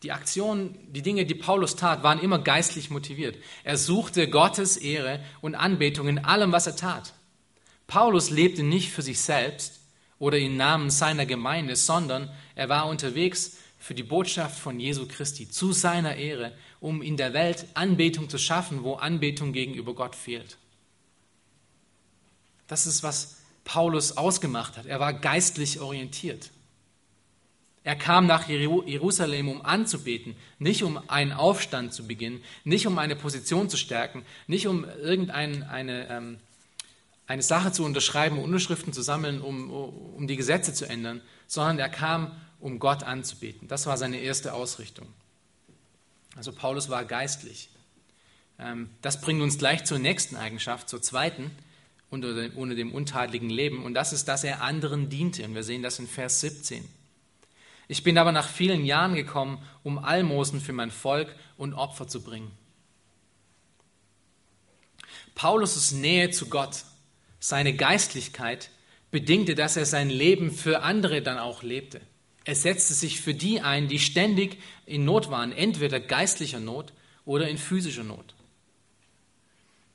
Die Aktionen, die Dinge, die Paulus tat, waren immer geistlich motiviert. Er suchte Gottes Ehre und Anbetung in allem, was er tat. Paulus lebte nicht für sich selbst oder im Namen seiner Gemeinde, sondern er war unterwegs für die Botschaft von Jesu Christi zu seiner Ehre um in der Welt Anbetung zu schaffen, wo Anbetung gegenüber Gott fehlt. Das ist, was Paulus ausgemacht hat. Er war geistlich orientiert. Er kam nach Jerusalem, um anzubeten, nicht um einen Aufstand zu beginnen, nicht um eine Position zu stärken, nicht um irgendeine eine, ähm, eine Sache zu unterschreiben, Unterschriften zu sammeln, um, um die Gesetze zu ändern, sondern er kam, um Gott anzubeten. Das war seine erste Ausrichtung. Also Paulus war geistlich. Ähm, das bringt uns gleich zur nächsten Eigenschaft, zur zweiten, unter dem untadeligen Leben. Und das ist, dass er anderen diente. Und wir sehen das in Vers 17. Ich bin aber nach vielen Jahren gekommen, um Almosen für mein Volk und Opfer zu bringen. Paulus' Nähe zu Gott, seine Geistlichkeit bedingte, dass er sein Leben für andere dann auch lebte. Er setzte sich für die ein, die ständig in Not waren, entweder geistlicher Not oder in physischer Not.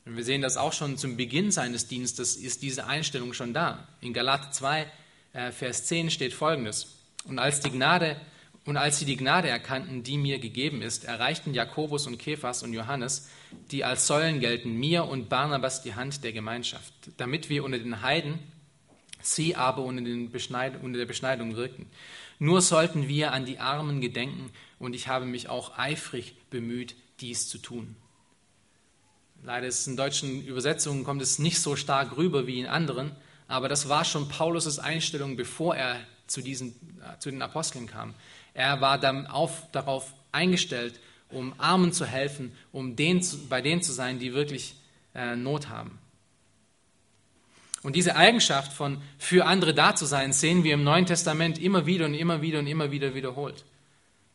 Und wir sehen das auch schon zum Beginn seines Dienstes, ist diese Einstellung schon da. In Galater 2, äh, Vers 10 steht folgendes. Und als, die Gnade, und als sie die Gnade erkannten, die mir gegeben ist, erreichten Jakobus und Kephas und Johannes, die als Säulen gelten, mir und Barnabas die Hand der Gemeinschaft, damit wir unter den Heiden, sie aber unter, unter der Beschneidung wirkten. Nur sollten wir an die Armen gedenken und ich habe mich auch eifrig bemüht, dies zu tun. Leider ist es in deutschen Übersetzungen kommt es nicht so stark rüber wie in anderen, aber das war schon Paulus' Einstellung, bevor er zu, diesen, zu den Aposteln kam. Er war dann auf, darauf eingestellt, um Armen zu helfen, um den, bei denen zu sein, die wirklich äh, Not haben. Und diese Eigenschaft von für andere da zu sein, sehen wir im Neuen Testament immer wieder und immer wieder und immer wieder wiederholt.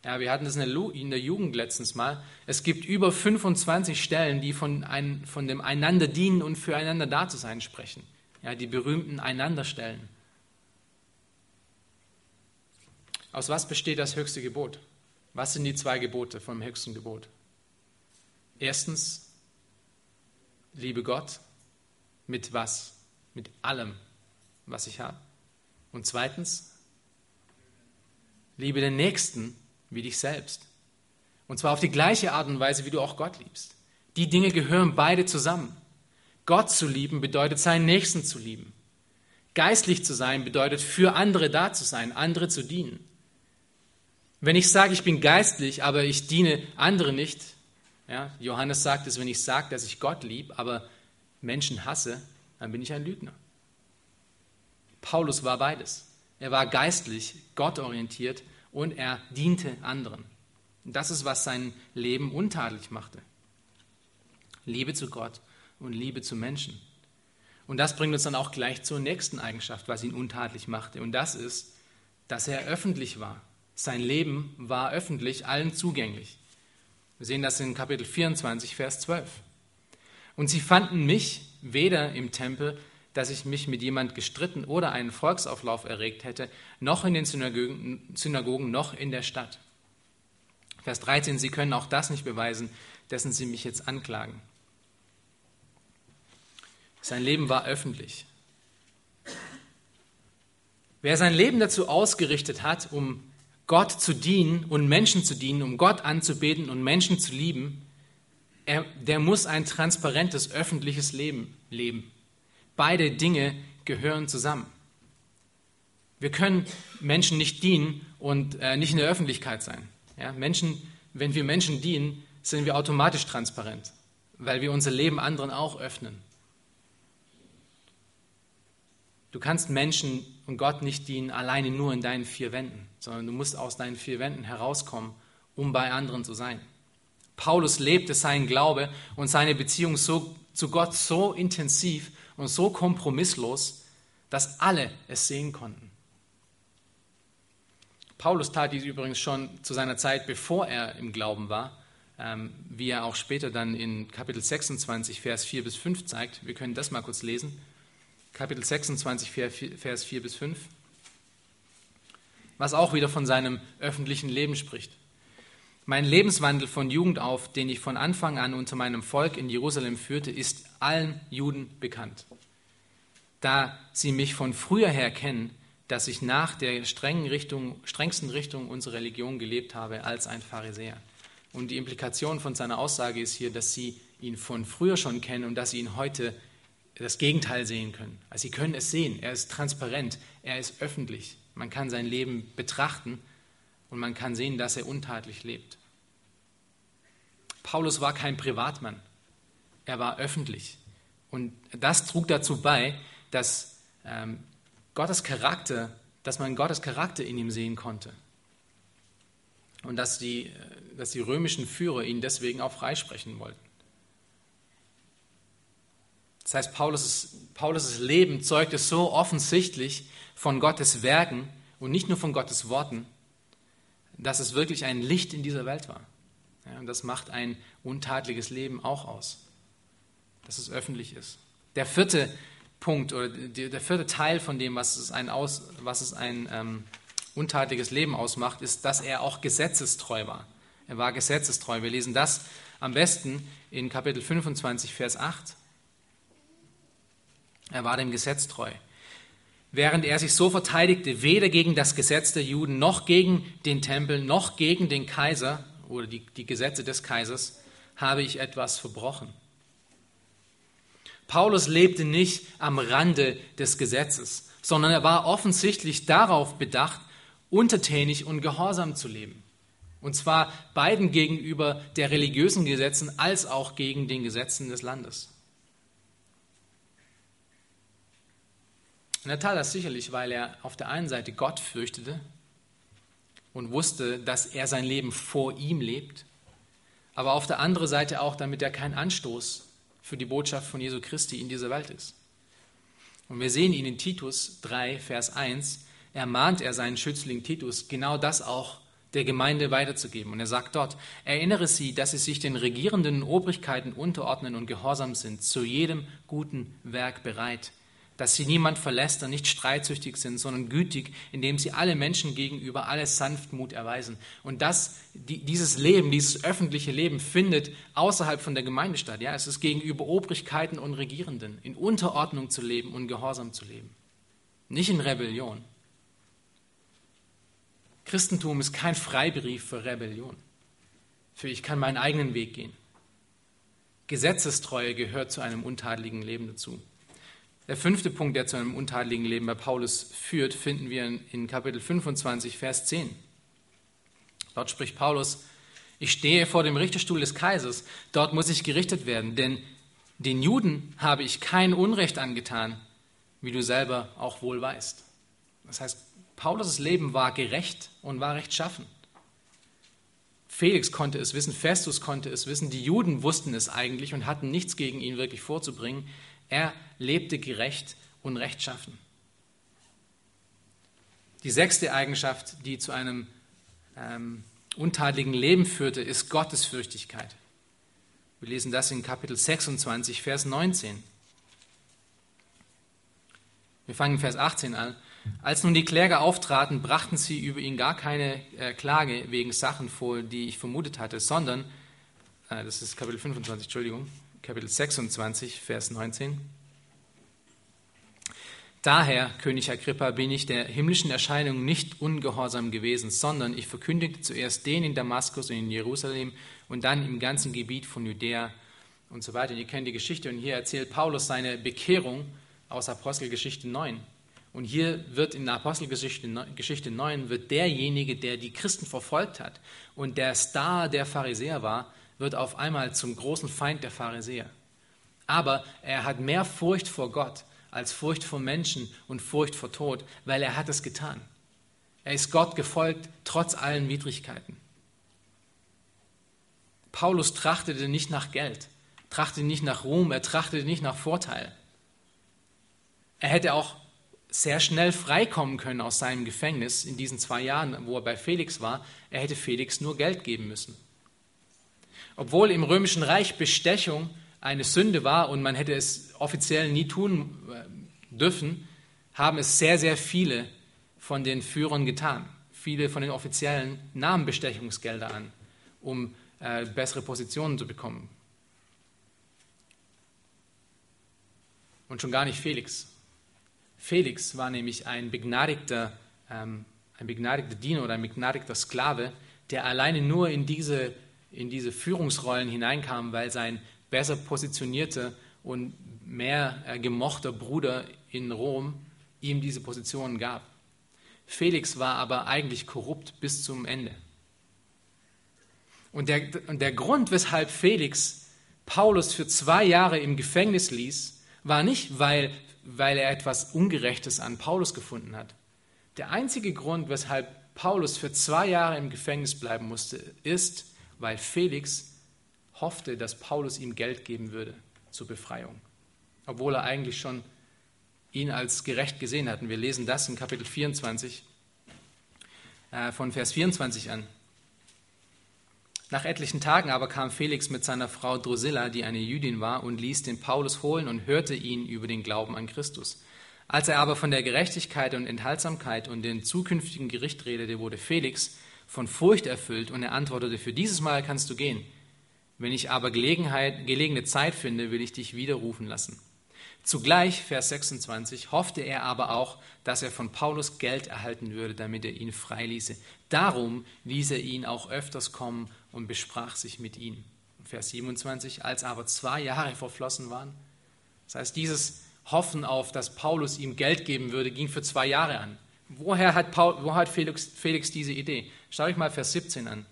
Ja, wir hatten das in der Jugend letztens mal. Es gibt über 25 Stellen, die von, ein, von dem einander dienen und füreinander da zu sein sprechen. Ja, die berühmten Einanderstellen. Aus was besteht das höchste Gebot? Was sind die zwei Gebote vom höchsten Gebot? Erstens, liebe Gott mit was? mit allem, was ich habe. Und zweitens, liebe den Nächsten wie dich selbst. Und zwar auf die gleiche Art und Weise, wie du auch Gott liebst. Die Dinge gehören beide zusammen. Gott zu lieben bedeutet, seinen Nächsten zu lieben. Geistlich zu sein bedeutet, für andere da zu sein, andere zu dienen. Wenn ich sage, ich bin geistlich, aber ich diene andere nicht, ja, Johannes sagt es, wenn ich sage, dass ich Gott liebe, aber Menschen hasse, dann bin ich ein Lügner. Paulus war beides. Er war geistlich, gottorientiert und er diente anderen. Das ist, was sein Leben untadelig machte. Liebe zu Gott und Liebe zu Menschen. Und das bringt uns dann auch gleich zur nächsten Eigenschaft, was ihn untadelig machte. Und das ist, dass er öffentlich war. Sein Leben war öffentlich, allen zugänglich. Wir sehen das in Kapitel 24, Vers 12. Und sie fanden mich weder im Tempel, dass ich mich mit jemand gestritten oder einen Volksauflauf erregt hätte, noch in den Synagogen, Synagogen noch in der Stadt. Vers 13, sie können auch das nicht beweisen, dessen sie mich jetzt anklagen. Sein Leben war öffentlich. Wer sein Leben dazu ausgerichtet hat, um Gott zu dienen und Menschen zu dienen, um Gott anzubeten und Menschen zu lieben, er, der muss ein transparentes öffentliches Leben leben. Beide Dinge gehören zusammen. Wir können Menschen nicht dienen und äh, nicht in der Öffentlichkeit sein. Ja, Menschen, wenn wir Menschen dienen, sind wir automatisch transparent, weil wir unser Leben anderen auch öffnen. Du kannst Menschen und Gott nicht dienen alleine nur in deinen vier Wänden, sondern du musst aus deinen vier Wänden herauskommen, um bei anderen zu sein. Paulus lebte seinen Glaube und seine Beziehung so, zu Gott so intensiv und so kompromisslos, dass alle es sehen konnten. Paulus tat dies übrigens schon zu seiner Zeit, bevor er im Glauben war, ähm, wie er auch später dann in Kapitel 26, Vers 4 bis 5 zeigt. Wir können das mal kurz lesen. Kapitel 26, Vers 4 bis 5, was auch wieder von seinem öffentlichen Leben spricht. Mein Lebenswandel von Jugend auf, den ich von Anfang an unter meinem Volk in Jerusalem führte, ist allen Juden bekannt. Da sie mich von früher her kennen, dass ich nach der strengen Richtung, strengsten Richtung unserer Religion gelebt habe als ein Pharisäer. Und die Implikation von seiner Aussage ist hier, dass sie ihn von früher schon kennen und dass sie ihn heute das Gegenteil sehen können. Also sie können es sehen. Er ist transparent, er ist öffentlich. Man kann sein Leben betrachten und man kann sehen, dass er untadelig lebt. Paulus war kein Privatmann. Er war öffentlich. Und das trug dazu bei, dass ähm, Gottes Charakter, dass man Gottes Charakter in ihm sehen konnte. Und dass die, äh, dass die römischen Führer ihn deswegen auch freisprechen wollten. Das heißt, Paulus' Paulus Leben zeugte so offensichtlich von Gottes Werken und nicht nur von Gottes Worten, dass es wirklich ein Licht in dieser Welt war. Ja, und das macht ein untadliges Leben auch aus, dass es öffentlich ist. Der vierte Punkt oder der vierte Teil von dem, was es ein, aus, was es ein ähm, untadliges Leben ausmacht, ist, dass er auch gesetzestreu war. Er war gesetzestreu. Wir lesen das am besten in Kapitel 25, Vers 8. Er war dem Gesetz treu. Während er sich so verteidigte, weder gegen das Gesetz der Juden, noch gegen den Tempel, noch gegen den Kaiser oder die, die Gesetze des Kaisers, habe ich etwas verbrochen. Paulus lebte nicht am Rande des Gesetzes, sondern er war offensichtlich darauf bedacht, untertänig und gehorsam zu leben. Und zwar beiden gegenüber der religiösen Gesetzen als auch gegen den Gesetzen des Landes. Und er tat das sicherlich, weil er auf der einen Seite Gott fürchtete und wusste, dass er sein Leben vor ihm lebt, aber auf der anderen Seite auch, damit er kein Anstoß für die Botschaft von Jesu Christi in dieser Welt ist. Und wir sehen ihn in Titus 3, Vers 1, ermahnt er seinen Schützling Titus, genau das auch der Gemeinde weiterzugeben. Und er sagt dort, erinnere sie, dass sie sich den regierenden Obrigkeiten unterordnen und gehorsam sind, zu jedem guten Werk bereit dass sie niemand verlässt und nicht streitsüchtig sind, sondern gütig, indem sie alle Menschen gegenüber alles Sanftmut erweisen. Und das, die, dieses Leben, dieses öffentliche Leben findet außerhalb von der Gemeinde statt. Ja, es ist gegenüber Obrigkeiten und Regierenden, in Unterordnung zu leben und Gehorsam zu leben. Nicht in Rebellion. Christentum ist kein Freibrief für Rebellion. für ich kann meinen eigenen Weg gehen. Gesetzestreue gehört zu einem untadeligen Leben dazu. Der fünfte Punkt, der zu einem untadeligen Leben bei Paulus führt, finden wir in Kapitel 25, Vers 10. Dort spricht Paulus, ich stehe vor dem Richterstuhl des Kaisers, dort muss ich gerichtet werden, denn den Juden habe ich kein Unrecht angetan, wie du selber auch wohl weißt. Das heißt, Paulus' Leben war gerecht und war rechtschaffen. Felix konnte es wissen, Festus konnte es wissen, die Juden wussten es eigentlich und hatten nichts gegen ihn wirklich vorzubringen. Er lebte gerecht und rechtschaffen. Die sechste Eigenschaft, die zu einem ähm, untadeligen Leben führte, ist Gottesfürchtigkeit. Wir lesen das in Kapitel 26, Vers 19. Wir fangen Vers 18 an. Als nun die Kläger auftraten, brachten sie über ihn gar keine äh, Klage wegen Sachen vor, die ich vermutet hatte, sondern, äh, das ist Kapitel 25, Entschuldigung, Kapitel 26, Vers 19. Daher, König Agrippa, bin ich der himmlischen Erscheinung nicht ungehorsam gewesen, sondern ich verkündigte zuerst den in Damaskus und in Jerusalem und dann im ganzen Gebiet von Judäa und so weiter. Und ihr kennt die Geschichte und hier erzählt Paulus seine Bekehrung aus Apostelgeschichte 9. Und hier wird in Apostelgeschichte Geschichte 9 wird derjenige, der die Christen verfolgt hat und der Star der Pharisäer war, wird auf einmal zum großen Feind der Pharisäer. Aber er hat mehr Furcht vor Gott als Furcht vor Menschen und Furcht vor Tod, weil er hat es getan. Er ist Gott gefolgt, trotz allen Widrigkeiten. Paulus trachtete nicht nach Geld, trachtete nicht nach Ruhm, er trachtete nicht nach Vorteil. Er hätte auch sehr schnell freikommen können aus seinem Gefängnis in diesen zwei Jahren, wo er bei Felix war. Er hätte Felix nur Geld geben müssen. Obwohl im römischen Reich Bestechung eine Sünde war und man hätte es offiziell nie tun äh, dürfen, haben es sehr, sehr viele von den Führern getan. Viele von den Offiziellen nahmen Bestechungsgelder an, um äh, bessere Positionen zu bekommen. Und schon gar nicht Felix. Felix war nämlich ein begnadigter, ähm, ein begnadigter Diener oder ein begnadigter Sklave, der alleine nur in diese, in diese Führungsrollen hineinkam, weil sein besser positionierter und mehr äh, gemochter Bruder in Rom ihm diese Position gab. Felix war aber eigentlich korrupt bis zum Ende. Und der, und der Grund, weshalb Felix Paulus für zwei Jahre im Gefängnis ließ, war nicht, weil, weil er etwas Ungerechtes an Paulus gefunden hat. Der einzige Grund, weshalb Paulus für zwei Jahre im Gefängnis bleiben musste, ist, weil Felix hoffte, dass Paulus ihm Geld geben würde zur Befreiung, obwohl er eigentlich schon ihn als gerecht gesehen hat. Und wir lesen das in Kapitel 24 äh, von Vers 24 an. Nach etlichen Tagen aber kam Felix mit seiner Frau Drusilla, die eine Jüdin war, und ließ den Paulus holen und hörte ihn über den Glauben an Christus. Als er aber von der Gerechtigkeit und Enthaltsamkeit und den zukünftigen Gericht redete, wurde Felix von Furcht erfüllt und er antwortete, für dieses Mal kannst du gehen, wenn ich aber Gelegenheit, gelegene Zeit finde, will ich dich widerrufen lassen. Zugleich, Vers 26, hoffte er aber auch, dass er von Paulus Geld erhalten würde, damit er ihn freiließe. Darum ließ er ihn auch öfters kommen und besprach sich mit ihm. Vers 27, als aber zwei Jahre verflossen waren. Das heißt, dieses Hoffen auf, dass Paulus ihm Geld geben würde, ging für zwei Jahre an. Woher hat, Paul, woher hat Felix, Felix diese Idee? Schaut euch mal Vers 17 an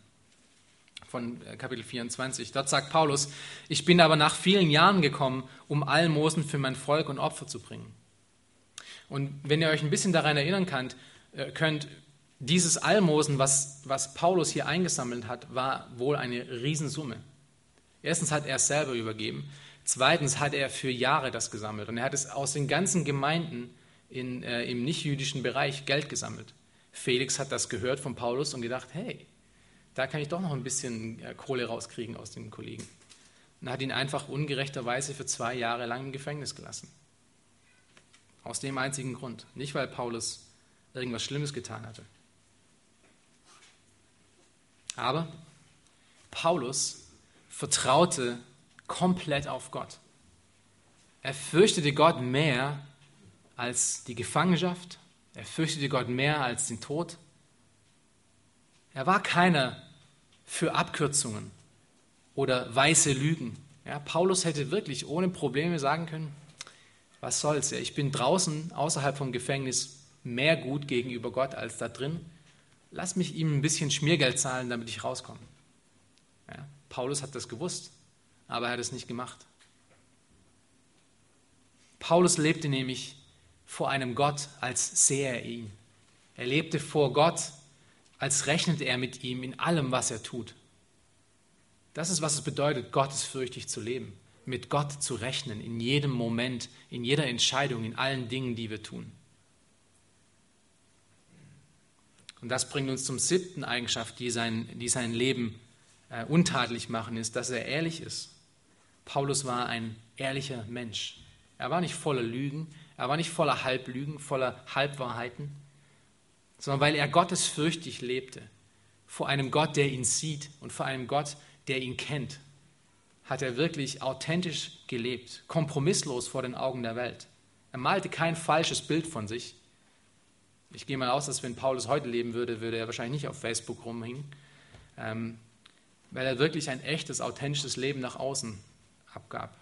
von äh, Kapitel 24. Dort sagt Paulus, ich bin aber nach vielen Jahren gekommen, um Almosen für mein Volk und Opfer zu bringen. Und wenn ihr euch ein bisschen daran erinnern könnt, äh, könnt dieses Almosen, was, was Paulus hier eingesammelt hat, war wohl eine Riesensumme. Erstens hat er es selber übergeben. Zweitens hat er für Jahre das gesammelt. Und er hat es aus den ganzen Gemeinden in, äh, im nichtjüdischen Bereich Geld gesammelt. Felix hat das gehört von Paulus und gedacht, hey, da kann ich doch noch ein bisschen äh, Kohle rauskriegen aus den Kollegen. Und hat ihn einfach ungerechterweise für zwei Jahre lang im Gefängnis gelassen. Aus dem einzigen Grund. Nicht, weil Paulus irgendwas Schlimmes getan hatte. Aber Paulus vertraute komplett auf Gott. Er fürchtete Gott mehr als die Gefangenschaft. Er fürchtete Gott mehr als den Tod. Er war keiner für Abkürzungen oder weiße Lügen. Ja, Paulus hätte wirklich ohne Probleme sagen können, was soll's, ja, ich bin draußen außerhalb vom Gefängnis mehr gut gegenüber Gott als da drin. Lass mich ihm ein bisschen Schmiergeld zahlen, damit ich rauskomme. Ja, Paulus hat das gewusst, aber er hat es nicht gemacht. Paulus lebte nämlich vor einem Gott, als sähe er ihn. Er lebte vor Gott, als rechnete er mit ihm in allem, was er tut. Das ist, was es bedeutet, gottesfürchtig zu leben, mit Gott zu rechnen, in jedem Moment, in jeder Entscheidung, in allen Dingen, die wir tun. Und das bringt uns zum siebten Eigenschaft, die sein, die sein Leben äh, untadelig machen, ist, dass er ehrlich ist. Paulus war ein ehrlicher Mensch. Er war nicht voller Lügen, er war nicht voller Halblügen, voller Halbwahrheiten, sondern weil er gottesfürchtig lebte, vor einem Gott, der ihn sieht und vor einem Gott, der ihn kennt, hat er wirklich authentisch gelebt, kompromisslos vor den Augen der Welt. Er malte kein falsches Bild von sich. Ich gehe mal aus, dass wenn Paulus heute leben würde, würde er wahrscheinlich nicht auf Facebook rumhängen, ähm, weil er wirklich ein echtes, authentisches Leben nach außen abgab.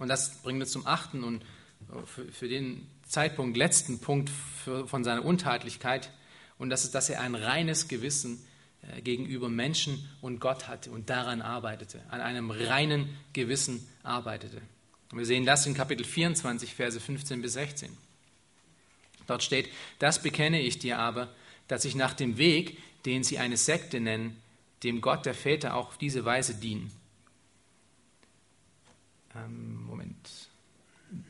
Und das bringt uns zum achten und für, für den Zeitpunkt letzten Punkt für, von seiner Untatlichkeit. Und das ist, dass er ein reines Gewissen äh, gegenüber Menschen und Gott hatte und daran arbeitete, an einem reinen Gewissen arbeitete. Und wir sehen das in Kapitel 24, Verse 15 bis 16. Dort steht, das bekenne ich dir aber, dass ich nach dem Weg, den sie eine Sekte nennen, dem Gott der Väter auch auf diese Weise dienen. Ähm.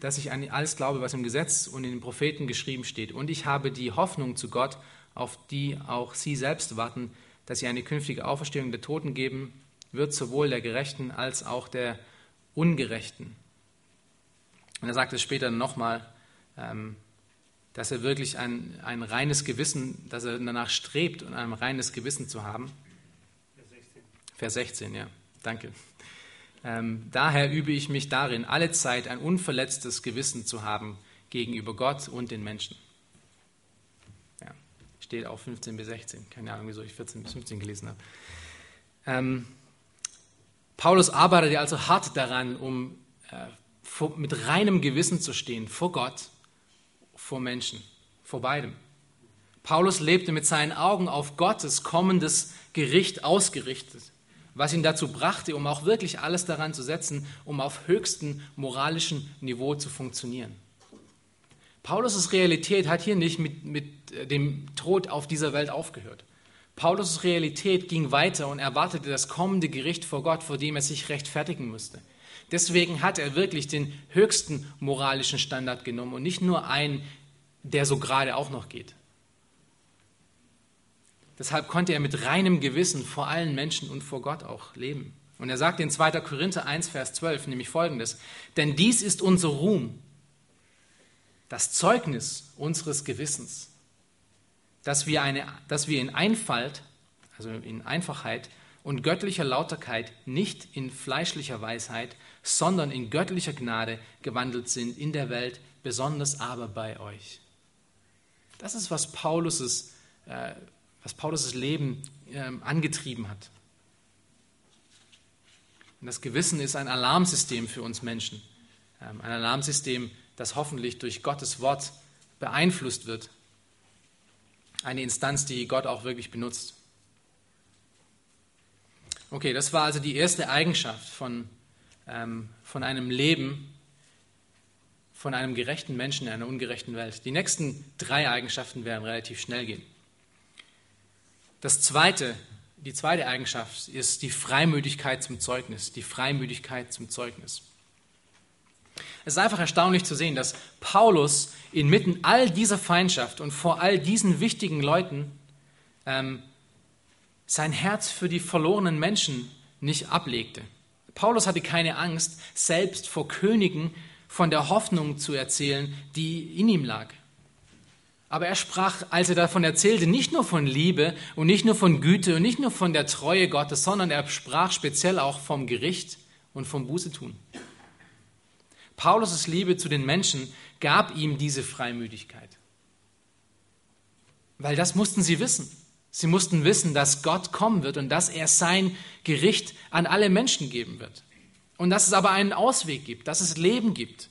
Dass ich an alles glaube, was im Gesetz und in den Propheten geschrieben steht. Und ich habe die Hoffnung zu Gott, auf die auch sie selbst warten, dass sie eine künftige Auferstehung der Toten geben wird, sowohl der Gerechten als auch der Ungerechten. Und er sagt es später nochmal, ähm, dass er wirklich ein, ein reines Gewissen, dass er danach strebt, ein reines Gewissen zu haben. Vers 16, Vers 16 ja, danke. Ähm, daher übe ich mich darin, alle Zeit ein unverletztes Gewissen zu haben gegenüber Gott und den Menschen. Ja, steht auch 15 bis 16. Keine Ahnung, wieso ich 14 bis 15 gelesen habe. Ähm, Paulus arbeitete also hart daran, um äh, vor, mit reinem Gewissen zu stehen vor Gott, vor Menschen, vor beidem. Paulus lebte mit seinen Augen auf Gottes kommendes Gericht ausgerichtet was ihn dazu brachte, um auch wirklich alles daran zu setzen, um auf höchstem moralischen Niveau zu funktionieren. Paulus' Realität hat hier nicht mit, mit äh, dem Tod auf dieser Welt aufgehört. Paulus' Realität ging weiter und erwartete das kommende Gericht vor Gott, vor dem er sich rechtfertigen musste. Deswegen hat er wirklich den höchsten moralischen Standard genommen und nicht nur einen, der so gerade auch noch geht. Deshalb konnte er mit reinem Gewissen vor allen Menschen und vor Gott auch leben. Und er sagt in 2. Korinther 1, Vers 12 nämlich folgendes, denn dies ist unser Ruhm, das Zeugnis unseres Gewissens, dass wir, eine, dass wir in Einfalt, also in Einfachheit und göttlicher Lauterkeit, nicht in fleischlicher Weisheit, sondern in göttlicher Gnade gewandelt sind in der Welt, besonders aber bei euch. Das ist, was Paulus' äh, was Paulus' Leben ähm, angetrieben hat. Und das Gewissen ist ein Alarmsystem für uns Menschen. Ähm, ein Alarmsystem, das hoffentlich durch Gottes Wort beeinflusst wird. Eine Instanz, die Gott auch wirklich benutzt. Okay, das war also die erste Eigenschaft von, ähm, von einem Leben, von einem gerechten Menschen in einer ungerechten Welt. Die nächsten drei Eigenschaften werden relativ schnell gehen. Das zweite, die zweite Eigenschaft ist die Freimütigkeit zum Zeugnis. Die Freimütigkeit zum Zeugnis. Es ist einfach erstaunlich zu sehen, dass Paulus inmitten all dieser Feindschaft und vor all diesen wichtigen Leuten ähm, sein Herz für die verlorenen Menschen nicht ablegte. Paulus hatte keine Angst, selbst vor Königen von der Hoffnung zu erzählen, die in ihm lag. Aber er sprach, als er davon erzählte, nicht nur von Liebe und nicht nur von Güte und nicht nur von der Treue Gottes, sondern er sprach speziell auch vom Gericht und vom Bußetun. Paulus' Liebe zu den Menschen gab ihm diese Freimütigkeit. Weil das mussten sie wissen. Sie mussten wissen, dass Gott kommen wird und dass er sein Gericht an alle Menschen geben wird. Und dass es aber einen Ausweg gibt, dass es Leben gibt.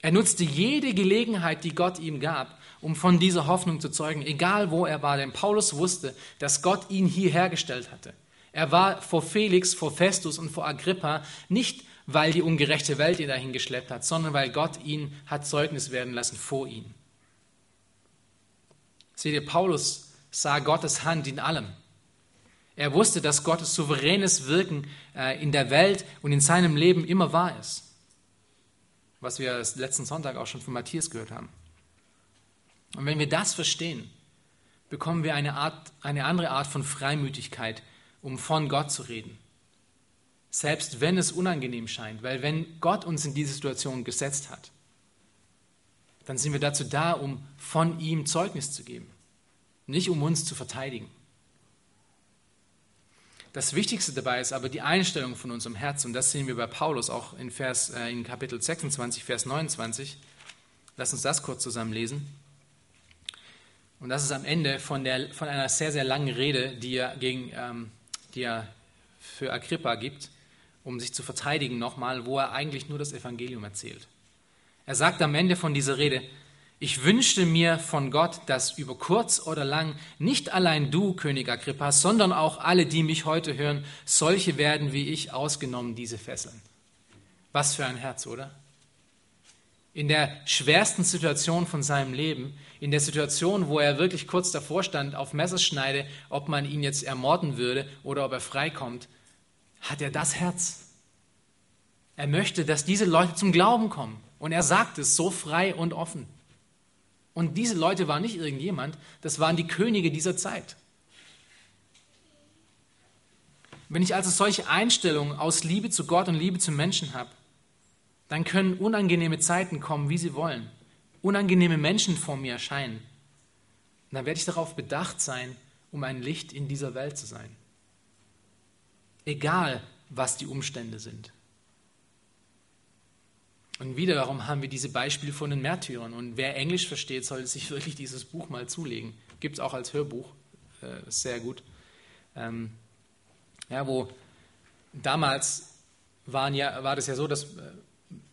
Er nutzte jede Gelegenheit, die Gott ihm gab, um von dieser Hoffnung zu zeugen, egal wo er war. Denn Paulus wusste, dass Gott ihn hierher gestellt hatte. Er war vor Felix, vor Festus und vor Agrippa nicht, weil die ungerechte Welt ihn dahin geschleppt hat, sondern weil Gott ihn hat Zeugnis werden lassen vor ihm. Seht ihr, Paulus sah Gottes Hand in allem. Er wusste, dass Gottes souveränes Wirken äh, in der Welt und in seinem Leben immer wahr ist. Was wir letzten Sonntag auch schon von Matthias gehört haben. Und wenn wir das verstehen, bekommen wir eine, Art, eine andere Art von Freimütigkeit, um von Gott zu reden. Selbst wenn es unangenehm scheint, weil wenn Gott uns in diese Situation gesetzt hat, dann sind wir dazu da, um von ihm Zeugnis zu geben, nicht um uns zu verteidigen. Das Wichtigste dabei ist aber die Einstellung von unserem Herz und das sehen wir bei Paulus auch in, Vers, äh, in Kapitel 26, Vers 29. Lass uns das kurz zusammen lesen. Und das ist am Ende von, der, von einer sehr, sehr langen Rede, die er, gegen, ähm, die er für Agrippa gibt, um sich zu verteidigen nochmal, wo er eigentlich nur das Evangelium erzählt. Er sagt am Ende von dieser Rede, ich wünschte mir von Gott, dass über kurz oder lang nicht allein du, König Agrippa, sondern auch alle, die mich heute hören, solche werden wie ich, ausgenommen diese Fesseln. Was für ein Herz, oder? In der schwersten Situation von seinem Leben, in der Situation, wo er wirklich kurz davor stand, auf Messerschneide, ob man ihn jetzt ermorden würde oder ob er freikommt, hat er das Herz. Er möchte, dass diese Leute zum Glauben kommen. Und er sagt es so frei und offen. Und diese Leute waren nicht irgendjemand, das waren die Könige dieser Zeit. Wenn ich also solche Einstellungen aus Liebe zu Gott und Liebe zu Menschen habe, dann können unangenehme Zeiten kommen, wie sie wollen unangenehme Menschen vor mir erscheinen, dann werde ich darauf bedacht sein, um ein Licht in dieser Welt zu sein. Egal, was die Umstände sind. Und wieder, warum haben wir diese Beispiele von den Märtyrern? Und wer Englisch versteht, sollte sich wirklich dieses Buch mal zulegen. Gibt es auch als Hörbuch, äh, sehr gut. Ähm, ja, wo damals waren ja, war das ja so, dass, äh,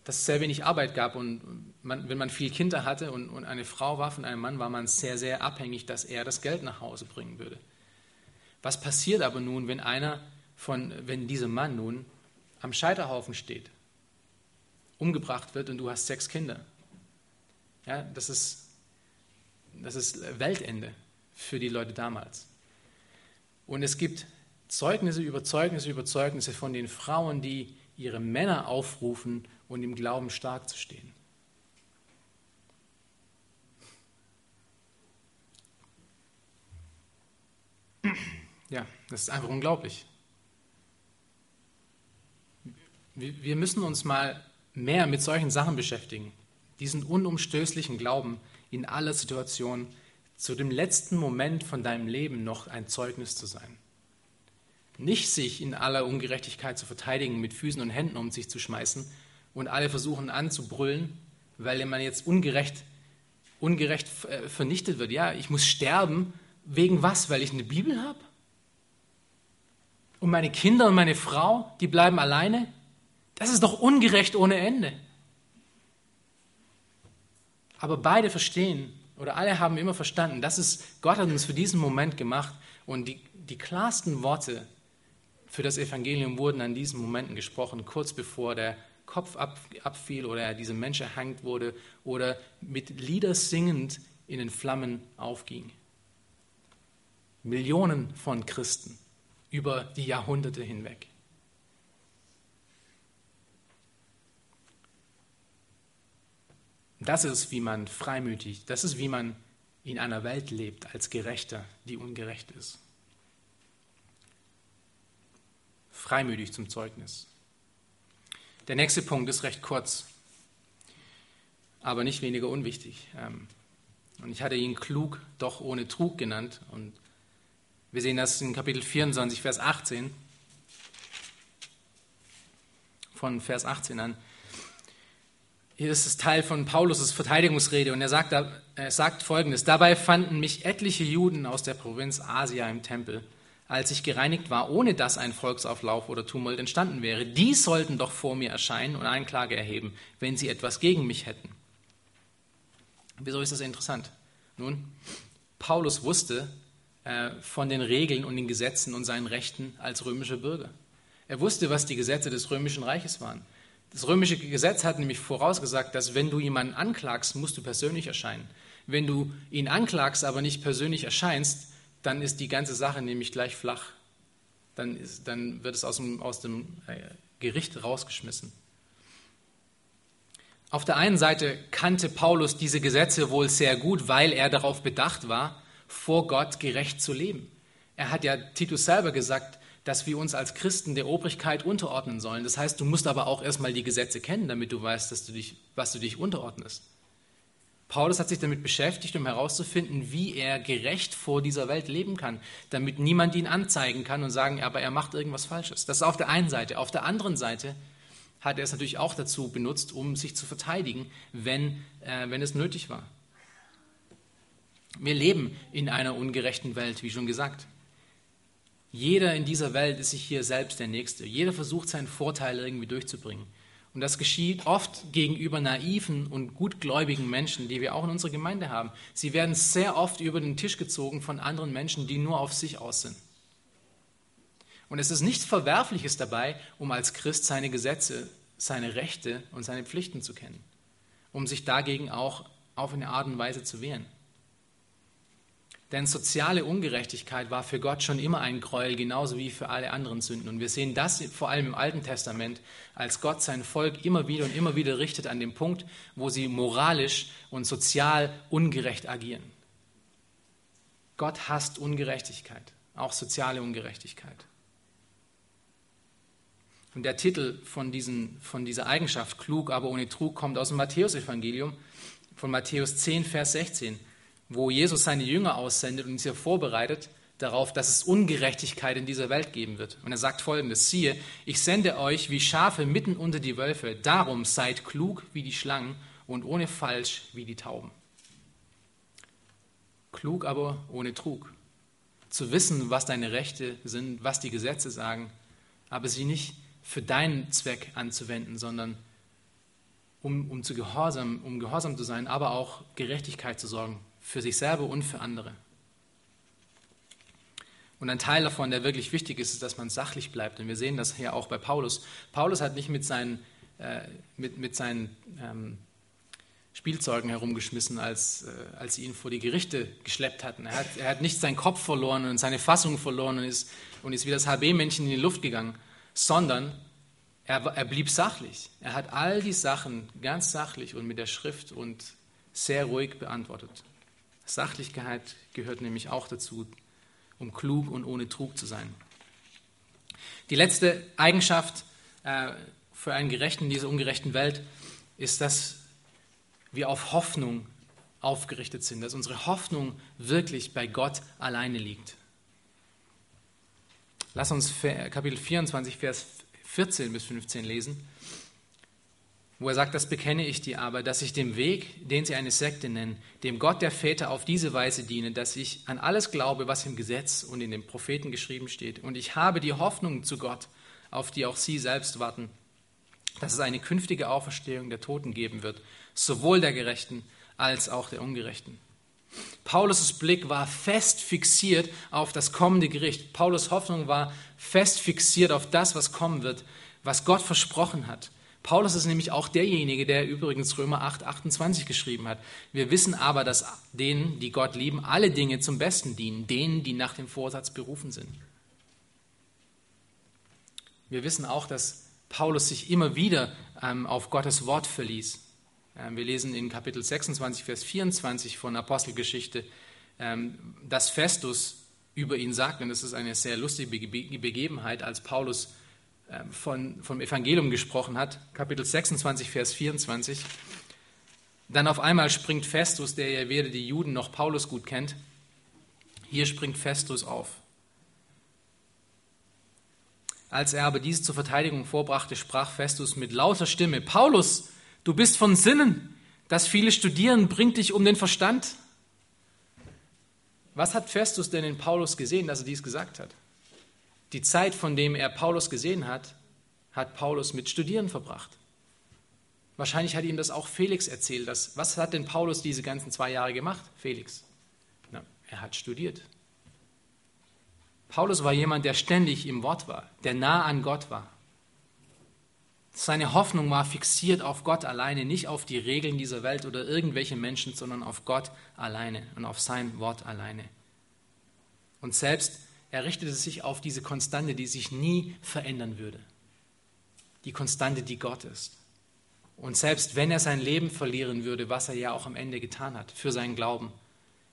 dass es sehr wenig Arbeit gab und man, wenn man viel Kinder hatte und, und eine Frau war von einem Mann, war man sehr, sehr abhängig, dass er das Geld nach Hause bringen würde. Was passiert aber nun, wenn einer von, wenn dieser Mann nun am Scheiterhaufen steht, umgebracht wird und du hast sechs Kinder? Ja, das ist, das ist Weltende für die Leute damals. Und es gibt Zeugnisse über Zeugnisse über Zeugnisse von den Frauen, die ihre Männer aufrufen und im Glauben stark zu stehen. Ja, das ist einfach unglaublich. Wir müssen uns mal mehr mit solchen Sachen beschäftigen. Diesen unumstößlichen Glauben in aller Situation, zu dem letzten Moment von deinem Leben noch ein Zeugnis zu sein. Nicht sich in aller Ungerechtigkeit zu verteidigen, mit Füßen und Händen um sich zu schmeißen und alle versuchen anzubrüllen, weil man jetzt ungerecht, ungerecht äh, vernichtet wird. Ja, ich muss sterben. Wegen was? Weil ich eine Bibel habe? Und meine Kinder und meine Frau, die bleiben alleine? Das ist doch ungerecht ohne Ende. Aber beide verstehen, oder alle haben immer verstanden, das ist, Gott hat uns für diesen Moment gemacht und die, die klarsten Worte für das Evangelium wurden an diesen Momenten gesprochen, kurz bevor der Kopf ab, abfiel oder dieser Mensch erhangt wurde oder mit Lieder singend in den Flammen aufging. Millionen von Christen über die Jahrhunderte hinweg. Das ist, wie man freimütig, das ist, wie man in einer Welt lebt als Gerechter, die ungerecht ist. Freimütig zum Zeugnis. Der nächste Punkt ist recht kurz, aber nicht weniger unwichtig. Ähm, und ich hatte ihn klug, doch ohne Trug genannt. Und wir sehen das in Kapitel 24, Vers 18. Von Vers 18 an. hier ist es Teil von Paulus' Verteidigungsrede und er sagt, er sagt folgendes: Dabei fanden mich etliche Juden aus der Provinz Asia im Tempel, als ich gereinigt war, ohne dass ein Volksauflauf oder Tumult entstanden wäre. Die sollten doch vor mir erscheinen und Einklage erheben, wenn sie etwas gegen mich hätten. Wieso ist das interessant? Nun, Paulus wusste äh, von den Regeln und den Gesetzen und seinen Rechten als römischer Bürger. Er wusste, was die Gesetze des römischen Reiches waren. Das römische Gesetz hat nämlich vorausgesagt, dass wenn du jemanden anklagst, musst du persönlich erscheinen. Wenn du ihn anklagst, aber nicht persönlich erscheinst, dann ist die ganze Sache nämlich gleich flach. Dann, ist, dann wird es aus dem, aus dem äh, Gericht rausgeschmissen. Auf der einen Seite kannte Paulus diese Gesetze wohl sehr gut, weil er darauf bedacht war, vor Gott gerecht zu leben. Er hat ja Titus selber gesagt, dass wir uns als Christen der Obrigkeit unterordnen sollen. Das heißt, du musst aber auch erstmal die Gesetze kennen, damit du weißt, dass du dich, was du dich unterordnest. Paulus hat sich damit beschäftigt, um herauszufinden, wie er gerecht vor dieser Welt leben kann, damit niemand ihn anzeigen kann und sagen, aber er macht irgendwas Falsches. Das ist auf der einen Seite. Auf der anderen Seite hat er es natürlich auch dazu benutzt, um sich zu verteidigen, wenn, äh, wenn es nötig war. Wir leben in einer ungerechten Welt, wie schon gesagt. Jeder in dieser Welt ist sich hier selbst der Nächste. Jeder versucht seinen Vorteil irgendwie durchzubringen. Und das geschieht oft gegenüber naiven und gutgläubigen Menschen, die wir auch in unserer Gemeinde haben. Sie werden sehr oft über den Tisch gezogen von anderen Menschen, die nur auf sich aus sind. Und es ist nichts Verwerfliches dabei, um als Christ seine Gesetze, seine Rechte und seine Pflichten zu kennen, um sich dagegen auch auf eine Art und Weise zu wehren. Denn soziale Ungerechtigkeit war für Gott schon immer ein Gräuel, genauso wie für alle anderen Sünden. Und wir sehen das vor allem im Alten Testament, als Gott sein Volk immer wieder und immer wieder richtet an dem Punkt, wo sie moralisch und sozial ungerecht agieren. Gott hasst Ungerechtigkeit, auch soziale Ungerechtigkeit. Und der Titel von, diesen, von dieser Eigenschaft, klug, aber ohne Trug, kommt aus dem Matthäusevangelium, von Matthäus 10, Vers 16 wo Jesus seine Jünger aussendet und sie vorbereitet darauf, dass es Ungerechtigkeit in dieser Welt geben wird. Und er sagt folgendes, siehe, ich sende euch wie Schafe mitten unter die Wölfe, darum seid klug wie die Schlangen und ohne Falsch wie die Tauben. Klug aber ohne Trug. Zu wissen, was deine Rechte sind, was die Gesetze sagen, aber sie nicht für deinen Zweck anzuwenden, sondern um, um, zu gehorsam, um gehorsam zu sein, aber auch Gerechtigkeit zu sorgen, für sich selber und für andere. Und ein Teil davon, der wirklich wichtig ist, ist, dass man sachlich bleibt. Und wir sehen das hier auch bei Paulus. Paulus hat nicht mit seinen, äh, mit, mit seinen ähm, Spielzeugen herumgeschmissen, als, äh, als sie ihn vor die Gerichte geschleppt hatten. Er hat, er hat nicht seinen Kopf verloren und seine Fassung verloren und ist, und ist wie das HB-Männchen in die Luft gegangen, sondern er, er blieb sachlich. Er hat all die Sachen ganz sachlich und mit der Schrift und sehr ruhig beantwortet. Sachlichkeit gehört nämlich auch dazu, um klug und ohne Trug zu sein. Die letzte Eigenschaft äh, für einen Gerechten in dieser ungerechten Welt ist, dass wir auf Hoffnung aufgerichtet sind, dass unsere Hoffnung wirklich bei Gott alleine liegt. Lass uns Kapitel 24, Vers 14 bis 15 lesen wo er sagt, das bekenne ich dir aber, dass ich dem Weg, den sie eine Sekte nennen, dem Gott der Väter auf diese Weise diene, dass ich an alles glaube, was im Gesetz und in den Propheten geschrieben steht. Und ich habe die Hoffnung zu Gott, auf die auch sie selbst warten, dass es eine künftige Auferstehung der Toten geben wird, sowohl der Gerechten als auch der Ungerechten. Paulus' Blick war fest fixiert auf das kommende Gericht. Paulus' Hoffnung war fest fixiert auf das, was kommen wird, was Gott versprochen hat. Paulus ist nämlich auch derjenige, der übrigens Römer 8, 28 geschrieben hat. Wir wissen aber, dass denen, die Gott lieben, alle Dinge zum Besten dienen, denen, die nach dem Vorsatz berufen sind. Wir wissen auch, dass Paulus sich immer wieder ähm, auf Gottes Wort verließ. Ähm, wir lesen in Kapitel 26, Vers 24 von Apostelgeschichte, ähm, dass Festus über ihn sagt, und das ist eine sehr lustige Begebenheit, als Paulus von, vom Evangelium gesprochen hat, Kapitel 26, Vers 24. Dann auf einmal springt Festus, der ja weder die Juden noch Paulus gut kennt, hier springt Festus auf. Als er aber dies zur Verteidigung vorbrachte, sprach Festus mit lauter Stimme, Paulus, Du bist von Sinnen. Das viele Studieren bringt dich um den Verstand. Was hat Festus denn in Paulus gesehen, dass er dies gesagt hat? Die Zeit, von dem er Paulus gesehen hat, hat Paulus mit Studieren verbracht. Wahrscheinlich hat ihm das auch Felix erzählt. Dass, was hat denn Paulus diese ganzen zwei Jahre gemacht? Felix. Na, er hat studiert. Paulus war jemand, der ständig im Wort war, der nah an Gott war. Seine Hoffnung war fixiert auf Gott alleine, nicht auf die Regeln dieser Welt oder irgendwelche Menschen, sondern auf Gott alleine und auf sein Wort alleine. Und selbst er richtete sich auf diese Konstante, die sich nie verändern würde. Die Konstante, die Gott ist. Und selbst wenn er sein Leben verlieren würde, was er ja auch am Ende getan hat, für seinen Glauben,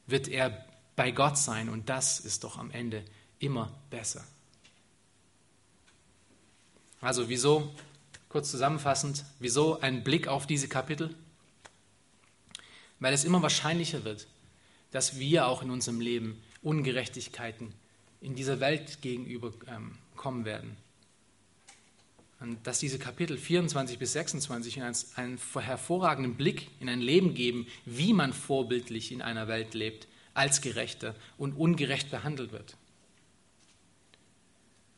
wird er bei Gott sein. Und das ist doch am Ende immer besser. Also wieso Kurz zusammenfassend, wieso ein Blick auf diese Kapitel? Weil es immer wahrscheinlicher wird, dass wir auch in unserem Leben Ungerechtigkeiten in dieser Welt gegenüber ähm, kommen werden. Und dass diese Kapitel 24 bis 26 uns einen hervorragenden Blick in ein Leben geben, wie man vorbildlich in einer Welt lebt, als Gerechter und ungerecht behandelt wird.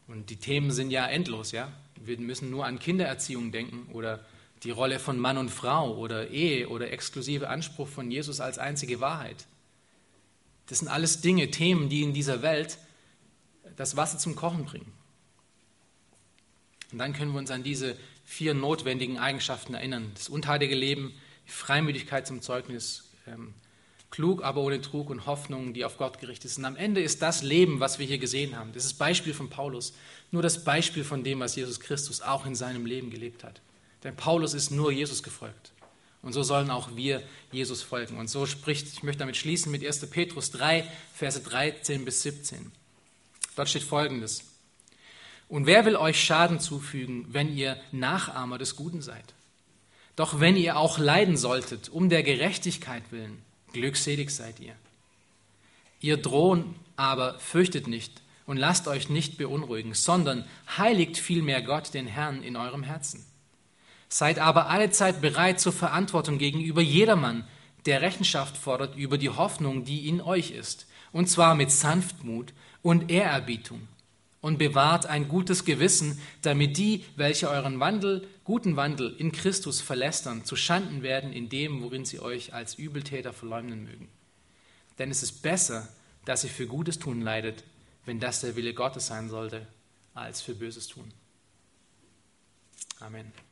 Und die Themen sind ja endlos, ja. Wir müssen nur an Kindererziehung denken oder die Rolle von Mann und Frau oder Ehe oder exklusive Anspruch von Jesus als einzige Wahrheit. Das sind alles Dinge, Themen, die in dieser Welt das Wasser zum Kochen bringen. Und dann können wir uns an diese vier notwendigen Eigenschaften erinnern. Das unteilige Leben, die Freimütigkeit zum Zeugnis, ähm, klug, aber ohne Trug und Hoffnung, die auf Gott gerichtet sind. Am Ende ist das Leben, was wir hier gesehen haben, das ist Beispiel von Paulus, nur das Beispiel von dem, was Jesus Christus auch in seinem Leben gelebt hat. Denn Paulus ist nur Jesus gefolgt. Und so sollen auch wir Jesus folgen. Und so spricht, ich möchte damit schließen mit 1. Petrus 3, Verse 13 bis 17. Dort steht folgendes. Und wer will euch Schaden zufügen, wenn ihr Nachahmer des Guten seid? Doch wenn ihr auch leiden solltet, um der Gerechtigkeit willen, glückselig seid ihr. Ihr drohen aber fürchtet nicht und lasst euch nicht beunruhigen, sondern heiligt vielmehr Gott, den Herrn, in eurem Herzen. Seid aber allezeit bereit zur Verantwortung gegenüber jedermann, der Rechenschaft fordert über die Hoffnung, die in euch ist, und zwar mit Sanftmut und Ehrerbietung. Und bewahrt ein gutes Gewissen, damit die, welche euren Wandel, guten Wandel in Christus verlästern, zu Schanden werden in dem, worin sie euch als Übeltäter verleumden mögen. Denn es ist besser, dass ihr für Gutes tun leidet, wenn das der Wille Gottes sein sollte, als für Böses tun. Amen.